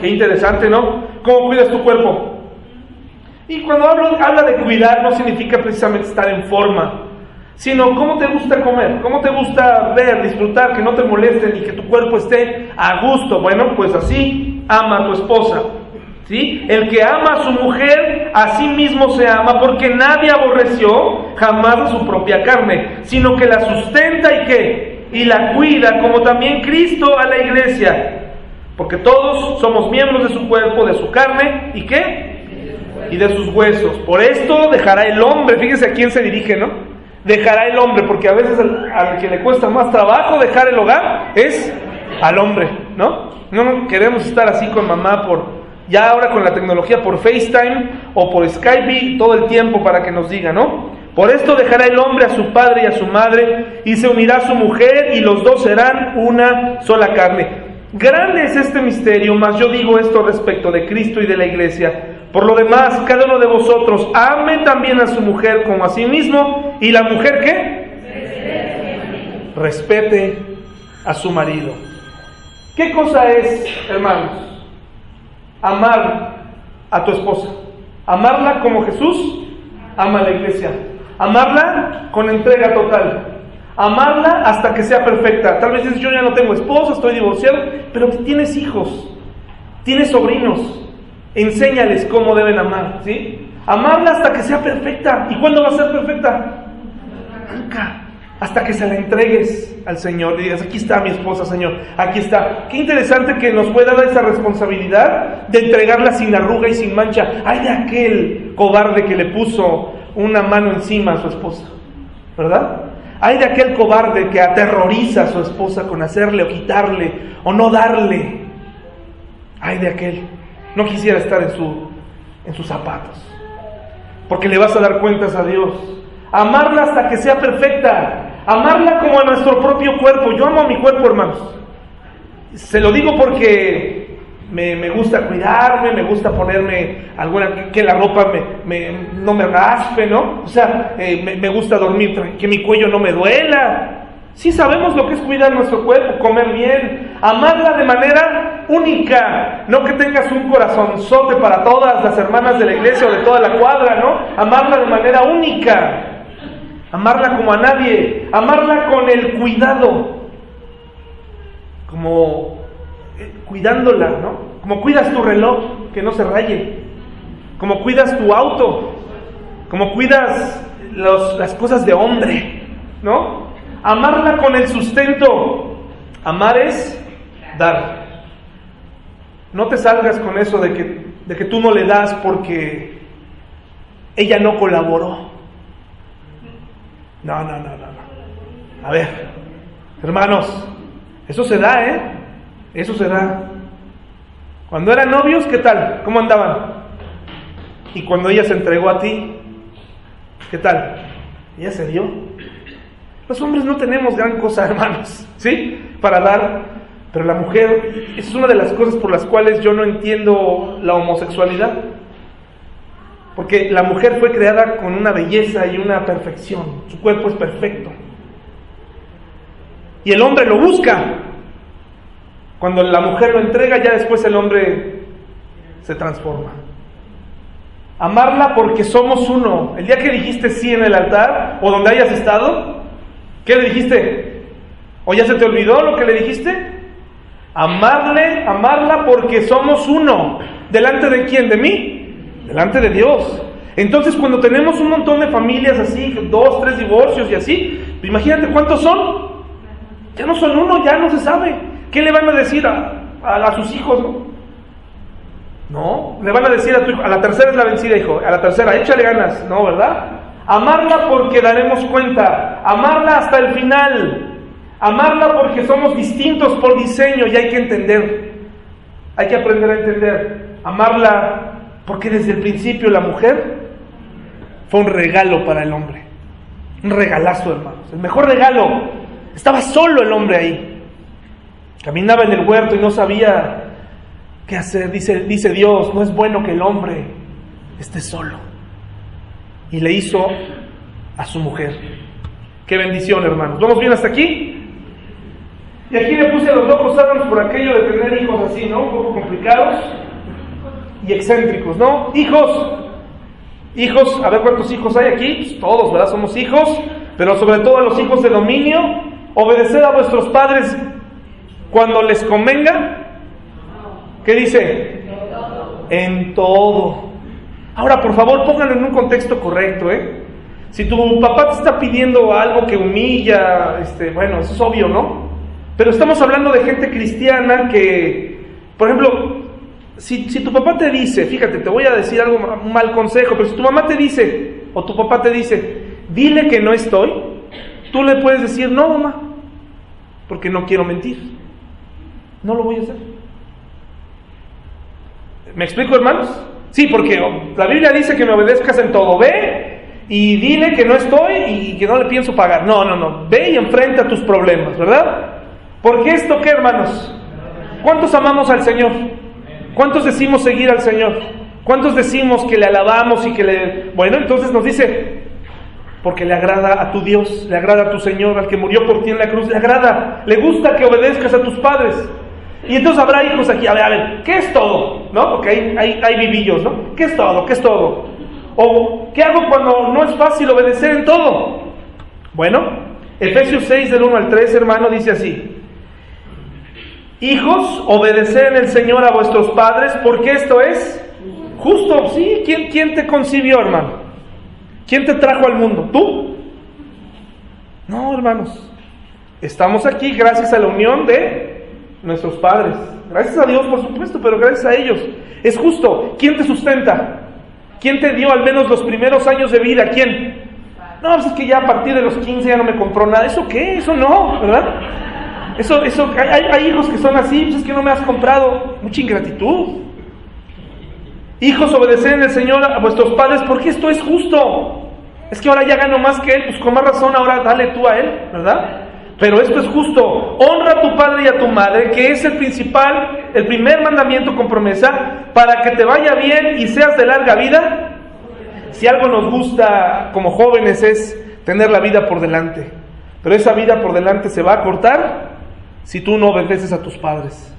Qué interesante, ¿no? ¿Cómo cuidas tu cuerpo? Y cuando hablo, habla de cuidar no significa precisamente estar en forma, sino cómo te gusta comer, cómo te gusta ver, disfrutar, que no te molesten y que tu cuerpo esté a gusto. Bueno, pues así ama a tu esposa. ¿Sí? El que ama a su mujer, a sí mismo se ama, porque nadie aborreció jamás a su propia carne, sino que la sustenta y y la cuida, como también Cristo a la iglesia, porque todos somos miembros de su cuerpo, de su carne, ¿y qué? Y de sus huesos. Por esto dejará el hombre, fíjese a quién se dirige, ¿no? Dejará el hombre, porque a veces al, al que le cuesta más trabajo dejar el hogar es al hombre, ¿no? No queremos estar así con mamá por, ya ahora con la tecnología por FaceTime o por Skype todo el tiempo para que nos diga, ¿no? Por esto dejará el hombre a su padre y a su madre y se unirá a su mujer y los dos serán una sola carne. Grande es este misterio, mas yo digo esto respecto de Cristo y de la iglesia. Por lo demás, cada uno de vosotros ame también a su mujer como a sí mismo y la mujer qué? Respete a su marido. ¿Qué cosa es, hermanos? Amar a tu esposa. Amarla como Jesús ama a la iglesia. Amarla con entrega total. Amarla hasta que sea perfecta. Tal vez dices, yo ya no tengo esposa, estoy divorciado, pero tienes hijos, tienes sobrinos. Enséñales cómo deben amar, ¿sí? Amarla hasta que sea perfecta. ¿Y cuándo va a ser perfecta? Nunca hasta que se la entregues al Señor. Y digas, aquí está mi esposa, Señor, aquí está. Qué interesante que nos pueda dar esa responsabilidad de entregarla sin arruga y sin mancha. Ay de aquel cobarde que le puso una mano encima a su esposa, ¿verdad? Hay de aquel cobarde que aterroriza a su esposa con hacerle o quitarle o no darle. Ay de aquel. No quisiera estar en, su, en sus zapatos. Porque le vas a dar cuentas a Dios. Amarla hasta que sea perfecta. Amarla como a nuestro propio cuerpo. Yo amo a mi cuerpo, hermanos. Se lo digo porque me, me gusta cuidarme, me gusta ponerme alguna, que la ropa me, me, no me raspe, ¿no? O sea, eh, me, gusta dormir, que mi cuello no me duela. Sí sabemos lo que es cuidar nuestro cuerpo, comer bien, amarla de manera única, no que tengas un corazonzote para todas las hermanas de la iglesia o de toda la cuadra, ¿no? Amarla de manera única, amarla como a nadie, amarla con el cuidado, como eh, cuidándola, ¿no? Como cuidas tu reloj, que no se raye, como cuidas tu auto, como cuidas las cosas de hombre, ¿no? Amarla con el sustento. Amar es dar. no te salgas con eso de que, de que tú no le das porque ella no colaboró. No, no, no, no. A ver, hermanos, eso se da, ¿eh? Eso se da. Cuando eran novios, ¿qué tal? ¿Cómo andaban? Y cuando ella se entregó a ti, ¿qué tal? Ella se dio. Los hombres no tenemos gran cosa, [LAUGHS] hermanos, ¿sí? Para dar, pero la mujer, esa es una de las cosas por las cuales yo no entiendo la homosexualidad. Porque la mujer fue creada con una belleza y una perfección. Su cuerpo es perfecto. Y el hombre lo busca. Cuando la mujer lo entrega, ya después el hombre se transforma. Amarla porque somos uno. El día que dijiste sí en el altar o donde hayas estado, ¿qué le dijiste? ¿O ya se te olvidó lo que le dijiste? Amarle, amarla porque somos uno. ¿Delante de quién? ¿De mí? Delante de Dios. Entonces, cuando tenemos un montón de familias así, dos, tres divorcios y así, imagínate cuántos son. Ya no son uno, ya no se sabe. ¿Qué le van a decir a, a, sus hijos? No, le van a decir a tu hijo, a la tercera es la vencida, hijo, a la tercera, échale ganas, ¿no, verdad? Amarla porque daremos cuenta, amarla hasta el final, amarla porque somos distintos por diseño y hay que entender, hay que aprender a entender, amarla porque desde el principio la mujer fue un regalo para el hombre. Un regalazo, hermanos. El mejor regalo. Estaba solo el hombre ahí. Caminaba en el huerto y no sabía qué hacer. Dice, dice Dios, no es bueno que el hombre esté solo. Y le hizo a su mujer. Qué bendición, hermanos. ¿Vamos bien hasta aquí? Y aquí le puse los locos árboles por aquello de tener hijos así, ¿no? Un poco complicados y excéntricos, ¿no? Hijos, hijos, a ver cuántos hijos hay aquí, pues todos, ¿verdad? Somos hijos, pero sobre todo a los hijos de dominio, obedecer a vuestros padres cuando les convenga. ¿Qué dice? En todo. Ahora, por favor, pónganlo en un contexto correcto, ¿eh? Si tu papá te está pidiendo algo que humilla, este, bueno, eso es obvio, ¿no? Pero estamos hablando de gente cristiana que, por ejemplo, si, tu papá te dice, fíjate, te voy a decir algo, mal consejo, pero si tu mamá te dice, o tu papá te dice, dile que no estoy, tú le puedes decir, no, mamá, porque no quiero mentir. No lo voy a hacer. ¿Me explico, hermanos? Sí, porque la Biblia dice que me obedezcas en todo. Ve y dile que no estoy y que no le pienso pagar. No, no, no. Ve y enfrenta tus problemas, ¿verdad? Porque esto qué, hermanos? ¿Cuántos amamos al Señor? ¿Cuántos decimos seguir al Señor? ¿Cuántos decimos que le alabamos y que le... Bueno, entonces nos dice, porque le agrada a tu Dios, le agrada a tu Señor, al que murió por ti en la cruz, le agrada, le gusta que obedezcas a tus padres. Y entonces habrá hijos aquí, a ver, a ver, ¿qué es todo? ¿No? Porque hay, hay, hay vivillos, ¿no? ¿Qué es todo? ¿Qué es todo? O, ¿qué hago cuando no es fácil obedecer en todo? Bueno, Efesios 6 del 1 al 3, hermano, dice así. Hijos, obedeced en el Señor a vuestros padres, porque esto es justo. ¿Sí? ¿Quién, ¿Quién te concibió, hermano? ¿Quién te trajo al mundo? ¿Tú? No, hermanos. Estamos aquí gracias a la unión de nuestros padres. Gracias a Dios, por supuesto, pero gracias a ellos. Es justo. ¿Quién te sustenta? ¿Quién te dio al menos los primeros años de vida? ¿Quién? No, pues es que ya a partir de los 15 ya no me compró nada. ¿Eso qué? Eso no, ¿verdad? Eso, eso, hay, hijos que son así, pues es que no me has comprado. Mucha ingratitud. Hijos, obedecen al Señor a vuestros padres porque esto es justo. Es que ahora ya gano más que Él, pues con más razón ahora dale tú a Él, ¿verdad? Pero esto es justo. Honra a tu padre y a tu madre, que es el principal, el primer mandamiento con promesa, para que te vaya bien y seas de larga vida. Si algo nos gusta como jóvenes es tener la vida por delante. Pero esa vida por delante se va a cortar si tú no obedeces a tus padres.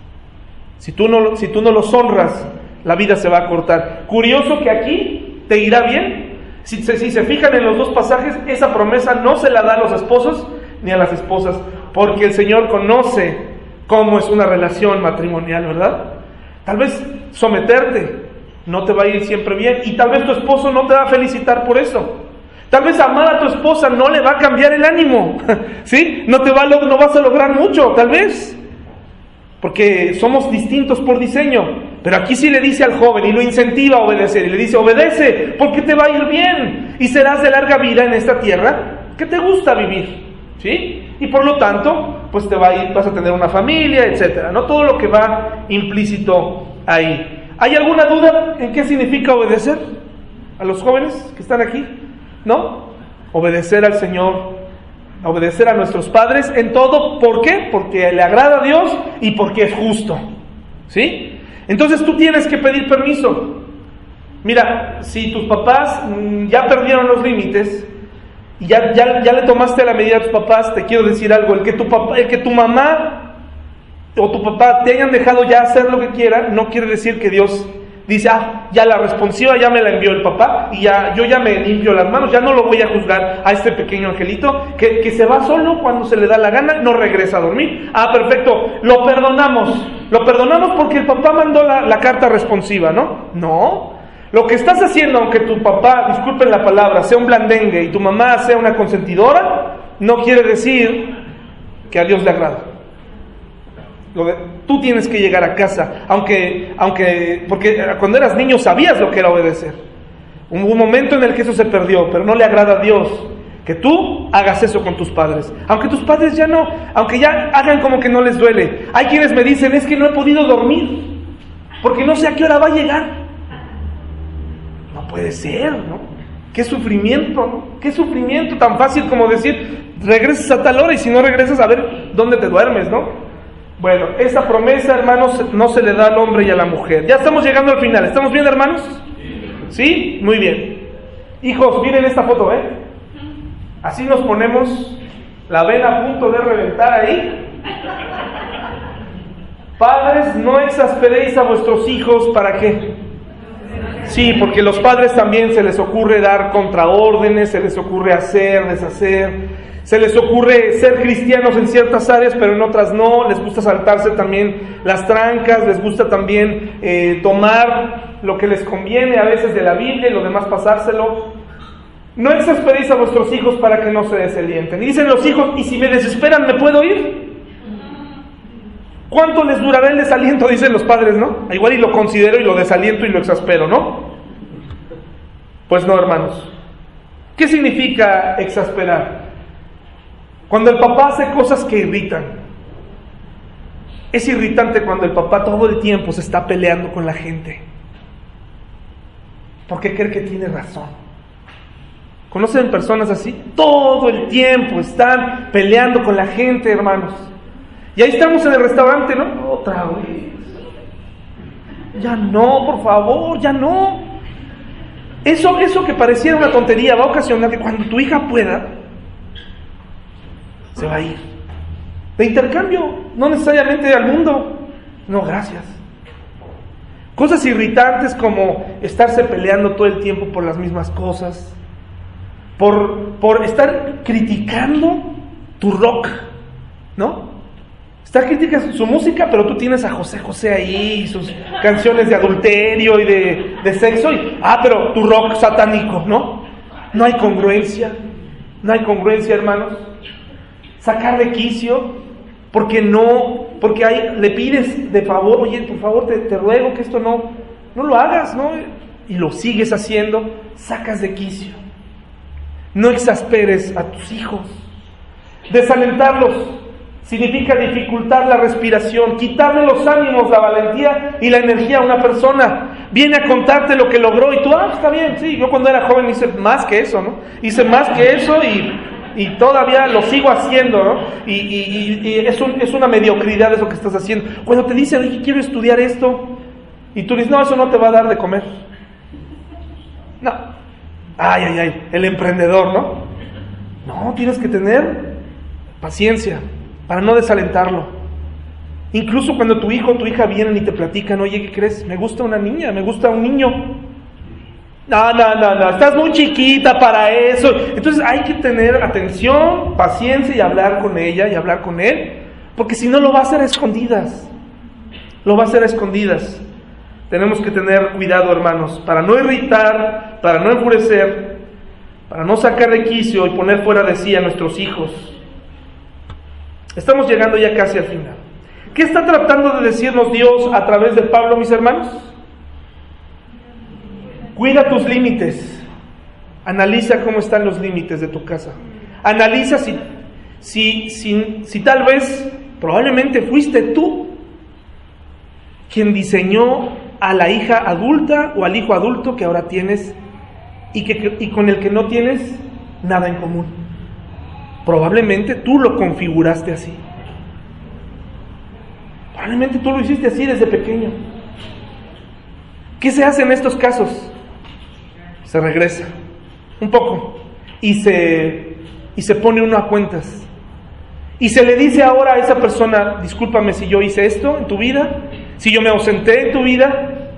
Si tú no, si tú no los honras, la vida se va a cortar. Curioso que aquí te irá bien. Si, si se fijan en los dos pasajes, esa promesa no se la da a los esposos ni a las esposas, porque el Señor conoce cómo es una relación matrimonial, ¿verdad? Tal vez someterte no te va a ir siempre bien y tal vez tu esposo no te va a felicitar por eso. Tal vez amar a tu esposa no le va a cambiar el ánimo, [LAUGHS] ¿sí? No, te va no vas a lograr mucho, tal vez. porque somos distintos por diseño. Pero aquí sí le dice al joven y lo incentiva a obedecer y le dice, obedece porque te va a ir bien y serás de larga vida en esta tierra que te gusta vivir. ¿Sí? Y por lo tanto, pues te va a ir, vas a tener una familia, etcétera. No todo lo que va implícito ahí. ¿Hay alguna duda en qué significa obedecer a los jóvenes que están aquí? ¿No? Obedecer al Señor, obedecer a nuestros padres en todo, ¿por qué? Porque le agrada a Dios y porque es justo. ¿Sí? Entonces tú tienes que pedir permiso. Mira, si tus papás mm, ya perdieron los límites y ya, ya, ya le tomaste la medida a tus papás, te quiero decir algo, el que tu papá, el que tu mamá o tu papá te hayan dejado ya hacer lo que quieran, no quiere decir que Dios dice, ah, ya la responsiva ya me la envió el papá y ya yo ya me limpio las manos, ya no lo voy a juzgar a este pequeño angelito que, que se va solo cuando se le da la gana, no regresa a dormir. Ah, perfecto, lo perdonamos, lo perdonamos porque el papá mandó la, la carta responsiva, ¿no? No. Lo que estás haciendo, aunque tu papá, disculpen la palabra, sea un blandengue y tu mamá sea una consentidora, no quiere decir que a Dios le agrada. Tú tienes que llegar a casa, aunque, aunque, porque cuando eras niño sabías lo que era obedecer. Hubo un momento en el que eso se perdió, pero no le agrada a Dios que tú hagas eso con tus padres. Aunque tus padres ya no, aunque ya hagan como que no les duele. Hay quienes me dicen, es que no he podido dormir, porque no sé a qué hora va a llegar. No puede ser, ¿no? Qué sufrimiento, ¿no? Qué sufrimiento tan fácil como decir, regresas a tal hora y si no regresas a ver dónde te duermes, ¿no? Bueno, esa promesa, hermanos, no se le da al hombre y a la mujer. Ya estamos llegando al final. ¿Estamos bien, hermanos? ¿Sí? Muy bien. Hijos, miren esta foto, ¿eh? Así nos ponemos la vena a punto de reventar ahí. Padres, no exasperéis a vuestros hijos, ¿para qué? Sí, porque los padres también se les ocurre dar contraórdenes, se les ocurre hacer, deshacer, se les ocurre ser cristianos en ciertas áreas, pero en otras no, les gusta saltarse también las trancas, les gusta también eh, tomar lo que les conviene a veces de la Biblia y lo demás pasárselo. No exasperéis a vuestros hijos para que no se desalienten. Y dicen los hijos, ¿y si me desesperan, me puedo ir? ¿Cuánto les durará el desaliento? [LAUGHS] Dicen los padres, ¿no? Igual y lo considero y lo desaliento y lo exaspero, ¿no? Pues no, hermanos. ¿Qué significa exasperar? Cuando el papá hace cosas que irritan. Es irritante cuando el papá todo el tiempo se está peleando con la gente. Porque cree que tiene razón. ¿Conocen personas así? Todo el tiempo están peleando con la gente, hermanos. Y ahí estamos en el restaurante, ¿no? Otra vez. Ya no, por favor, ya no. Eso, eso que pareciera una tontería va a ocasionar que cuando tu hija pueda, se va a ir. De intercambio, no necesariamente al mundo. No, gracias. Cosas irritantes como estarse peleando todo el tiempo por las mismas cosas, por, por estar criticando tu rock, ¿no? Está crítica su música, pero tú tienes a José José ahí, y sus canciones de adulterio y de, de sexo, y, ah, pero tu rock satánico, ¿no? No hay congruencia, no hay congruencia, hermanos. Sacar de quicio, porque no, porque hay, le pides de favor, oye, por favor, te, te ruego que esto no, no lo hagas, ¿no? Y lo sigues haciendo, sacas de quicio. No exasperes a tus hijos. Desalentarlos significa dificultar la respiración, quitarle los ánimos, la valentía y la energía a una persona. Viene a contarte lo que logró y tú, ah, está bien, sí, yo cuando era joven hice más que eso, ¿no? Hice más que eso y, y todavía lo sigo haciendo, ¿no? Y, es, un- es una mediocridad eso que estás haciendo. Cuando te dicen, oye, quiero estudiar esto, y tú dices, no, eso no te va a dar de comer. No. Ay, ay, ay, el emprendedor, ¿no? No, tienes que tener paciencia para no desalentarlo. Incluso cuando tu hijo o tu hija vienen y te platican, oye, ¿qué crees? Me gusta una niña, me gusta un niño. No, no, no, no, estás muy chiquita para eso. Entonces hay que tener atención, paciencia y hablar con ella y hablar con él, porque si no lo va a hacer a escondidas. Lo va a hacer a escondidas. Tenemos que tener cuidado, hermanos, para no irritar, para no enfurecer, para no sacar de quicio y poner fuera de sí a nuestros hijos. Estamos llegando ya casi al final. ¿Qué está tratando de decirnos Dios a través de Pablo, mis hermanos? Cuida tus límites. Analiza cómo están los límites de tu casa. Analiza si, si, si, si tal vez, probablemente fuiste tú quien diseñó a la hija adulta o al hijo adulto que ahora tienes y, que, y con el que no tienes nada en común. Probablemente tú lo configuraste así. Probablemente tú lo hiciste así desde pequeño. ¿Qué se hace en estos casos? Se regresa un poco y se, y se pone uno a cuentas. Y se le dice ahora a esa persona, discúlpame si yo hice esto en tu vida, si yo me ausenté en tu vida,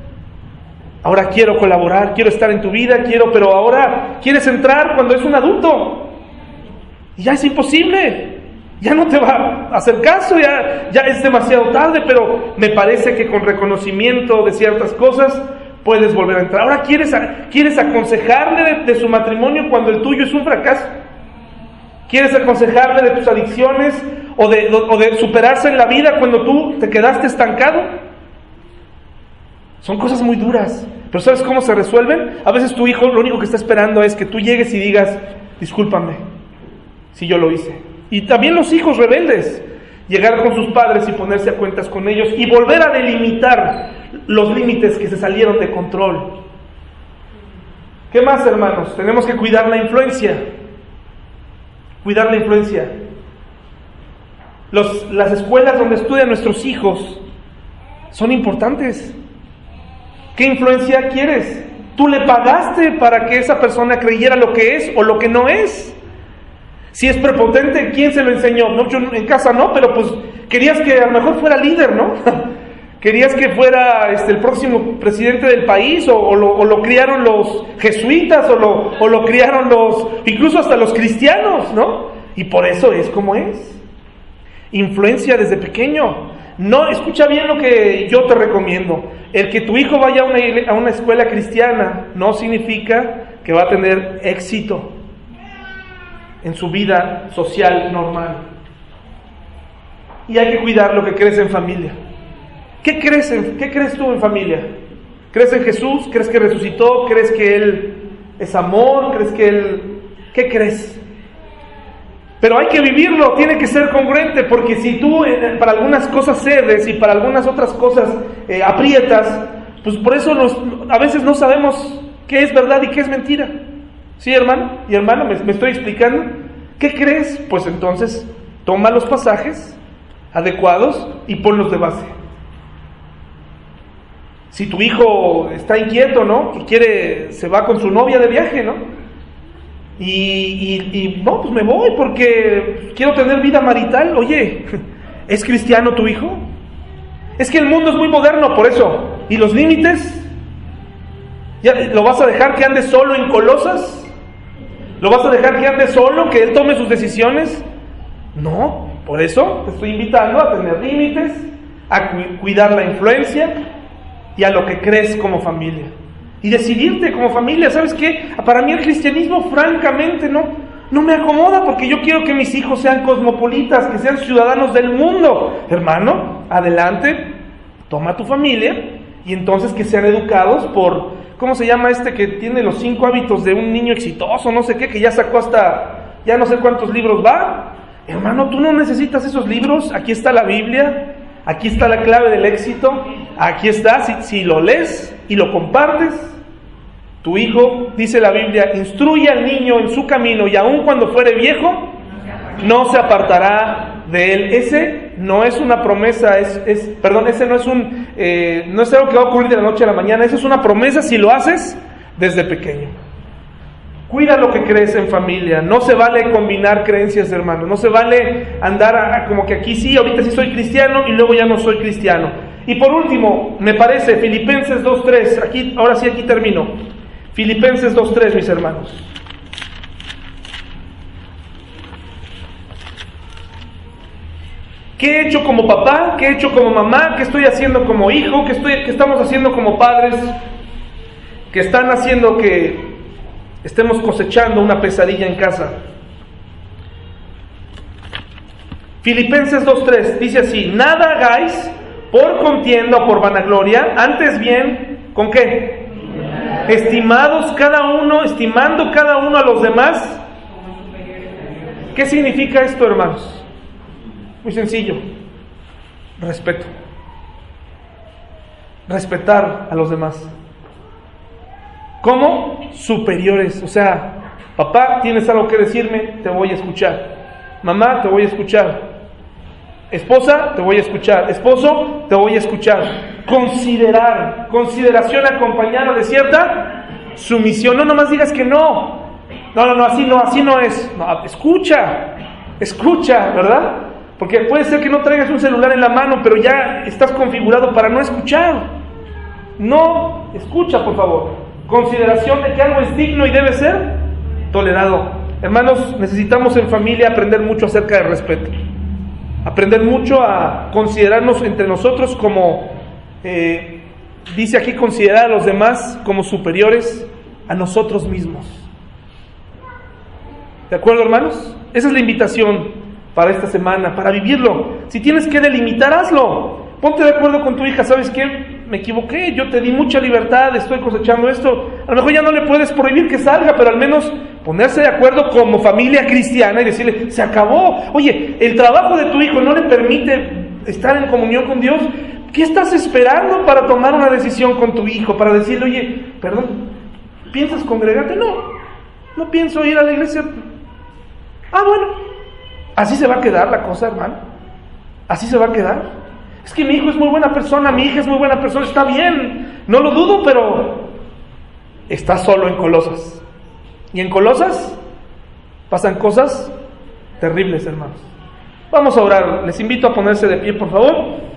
ahora quiero colaborar, quiero estar en tu vida, quiero, pero ahora quieres entrar cuando es un adulto. Y ya es imposible, ya no te va a hacer caso, ya, ya es demasiado tarde, pero me parece que con reconocimiento de ciertas cosas puedes volver a entrar. Ahora quieres, quieres aconsejarle de, su matrimonio cuando el tuyo es un fracaso. ¿Quieres aconsejarle de tus adicciones o de, o de, superarse en la vida cuando tú te quedaste estancado? Son cosas muy duras. Pero ¿sabes cómo se resuelven? A veces tu hijo lo único que está esperando es que tú llegues y digas, discúlpame si yo lo hice. Y también los hijos rebeldes, llegar con sus padres y ponerse a cuentas con ellos y volver a delimitar los límites que se salieron de control. ¿Qué más, hermanos? Tenemos que cuidar la influencia. Cuidar la influencia. Los, las escuelas donde estudian nuestros hijos son importantes. ¿Qué influencia quieres? Tú le pagaste para que esa persona creyera lo que es o lo que no es. Si es prepotente, ¿quién se lo enseñó? No, yo en casa no, pero pues querías que a lo mejor fuera líder, ¿no? [LAUGHS] querías que fuera este, el próximo presidente del país, o, lo, o lo, criaron los jesuitas, o lo, o lo criaron los, incluso hasta los cristianos, ¿no? Y por eso es como es. Influencia desde pequeño. No, escucha bien lo que yo te recomiendo. El que tu hijo vaya a una, a una escuela cristiana no significa que va a tener éxito en su vida social normal. Y hay que cuidar lo que crees en familia. ¿Qué crees, en, ¿Qué crees tú en familia? ¿Crees en Jesús? ¿Crees que resucitó? ¿Crees que Él es amor? ¿Crees que Él... ¿Qué crees? Pero hay que vivirlo, tiene que ser congruente, porque si tú eh, para algunas cosas cedes y para algunas otras cosas eh, aprietas, pues por eso nos, a veces no sabemos qué es verdad y qué es mentira. ¿Sí, hermano? Y hermano, ¿me, me estoy explicando? ¿Qué crees? Pues entonces toma los pasajes adecuados y ponlos de base. Si tu hijo está inquieto, ¿no? Que quiere, se va con su novia de viaje, ¿no? Y, y, y, no, pues me voy porque quiero tener vida marital. Oye, [LAUGHS] ¿es cristiano tu hijo? Es que el mundo es muy moderno, por eso. ¿Y los límites? ¿Ya ¿Lo vas a dejar que ande solo en Colosas? ¿Lo vas a dejar que ande solo, que él tome sus decisiones? No, por eso te estoy invitando a tener límites, a cu cuidar la influencia y a lo que crees como familia. Y decidirte como familia, ¿sabes qué? Para mí el cristianismo francamente no, no me acomoda porque yo quiero que mis hijos sean cosmopolitas, que sean ciudadanos del mundo. Hermano, adelante, toma tu familia y entonces que sean educados por, ¿cómo se llama este que tiene los cinco hábitos de un niño exitoso, no sé qué, que ya sacó hasta, ya no sé cuántos libros va? Hermano, tú no necesitas esos libros, aquí está la Biblia, aquí está la clave del éxito, aquí está, si, lo lees y lo compartes, tu hijo, dice la Biblia, instruye al niño en su camino y aun cuando fuere viejo, no se apartará de él. Ese no es una promesa, es, es perdón, ese no es un, eh, no es algo que va a ocurrir de la noche a la mañana, esa es una promesa si lo haces desde pequeño. Cuida lo que crees en familia, no se vale combinar creencias, hermano, no se vale andar a, como que aquí sí, ahorita sí soy cristiano y luego ya no soy cristiano. Y por último, me parece, Filipenses 2.3, aquí, ahora sí aquí termino. Filipenses 2.3, mis hermanos. ¿Qué he hecho como papá? ¿Qué he hecho como mamá? ¿Qué estoy haciendo como hijo? ¿Qué, estoy, qué estamos haciendo como padres? Que están haciendo que estemos cosechando una pesadilla en casa. Filipenses 2.3 dice así, nada hagáis por contienda o por vanagloria, antes bien, ¿con qué? Estimados cada uno, estimando cada uno a los demás. ¿Qué significa esto, hermanos? Muy sencillo. Respeto. Respetar a los demás. Como superiores. O sea, papá, tienes algo que decirme, te voy a escuchar. Mamá, te voy a escuchar. Esposa, te voy a escuchar. Esposo, te voy a escuchar. Considerar, consideración acompañada de cierta sumisión. No nomás digas que no. No, no, no, así no, así no es. Escucha, escucha, ¿verdad? Porque puede ser que no traigas un celular en la mano, pero ya estás configurado para no escuchar. No, escucha, por favor. Consideración de que algo es digno y debe ser tolerado. Hermanos, necesitamos en familia aprender mucho acerca del respeto. Aprender mucho a considerarnos entre nosotros como, eh, dice aquí, considerar a los demás como superiores a nosotros mismos. ¿De acuerdo, hermanos? Esa es la invitación para esta semana, para vivirlo. Si tienes que delimitar, hazlo. Ponte de acuerdo con tu hija, ¿sabes qué? Me equivoqué, yo te di mucha libertad, estoy cosechando esto. A lo mejor ya no le puedes prohibir que salga, pero al menos ponerse de acuerdo como familia cristiana y decirle, se acabó. Oye, el trabajo de tu hijo no le permite estar en comunión con Dios. ¿Qué estás esperando para tomar una decisión con tu hijo? Para decirle, oye, perdón, ¿piensas congregarte? No, no pienso ir a la iglesia. Ah, bueno, así se va a quedar la cosa, hermano. Así se va a quedar. Es que mi hijo es muy buena persona, mi hija es muy buena persona, está bien, no lo dudo, pero está solo en Colosas. Y en Colosas pasan cosas terribles, hermanos. Vamos a orar, les invito a ponerse de pie, por favor.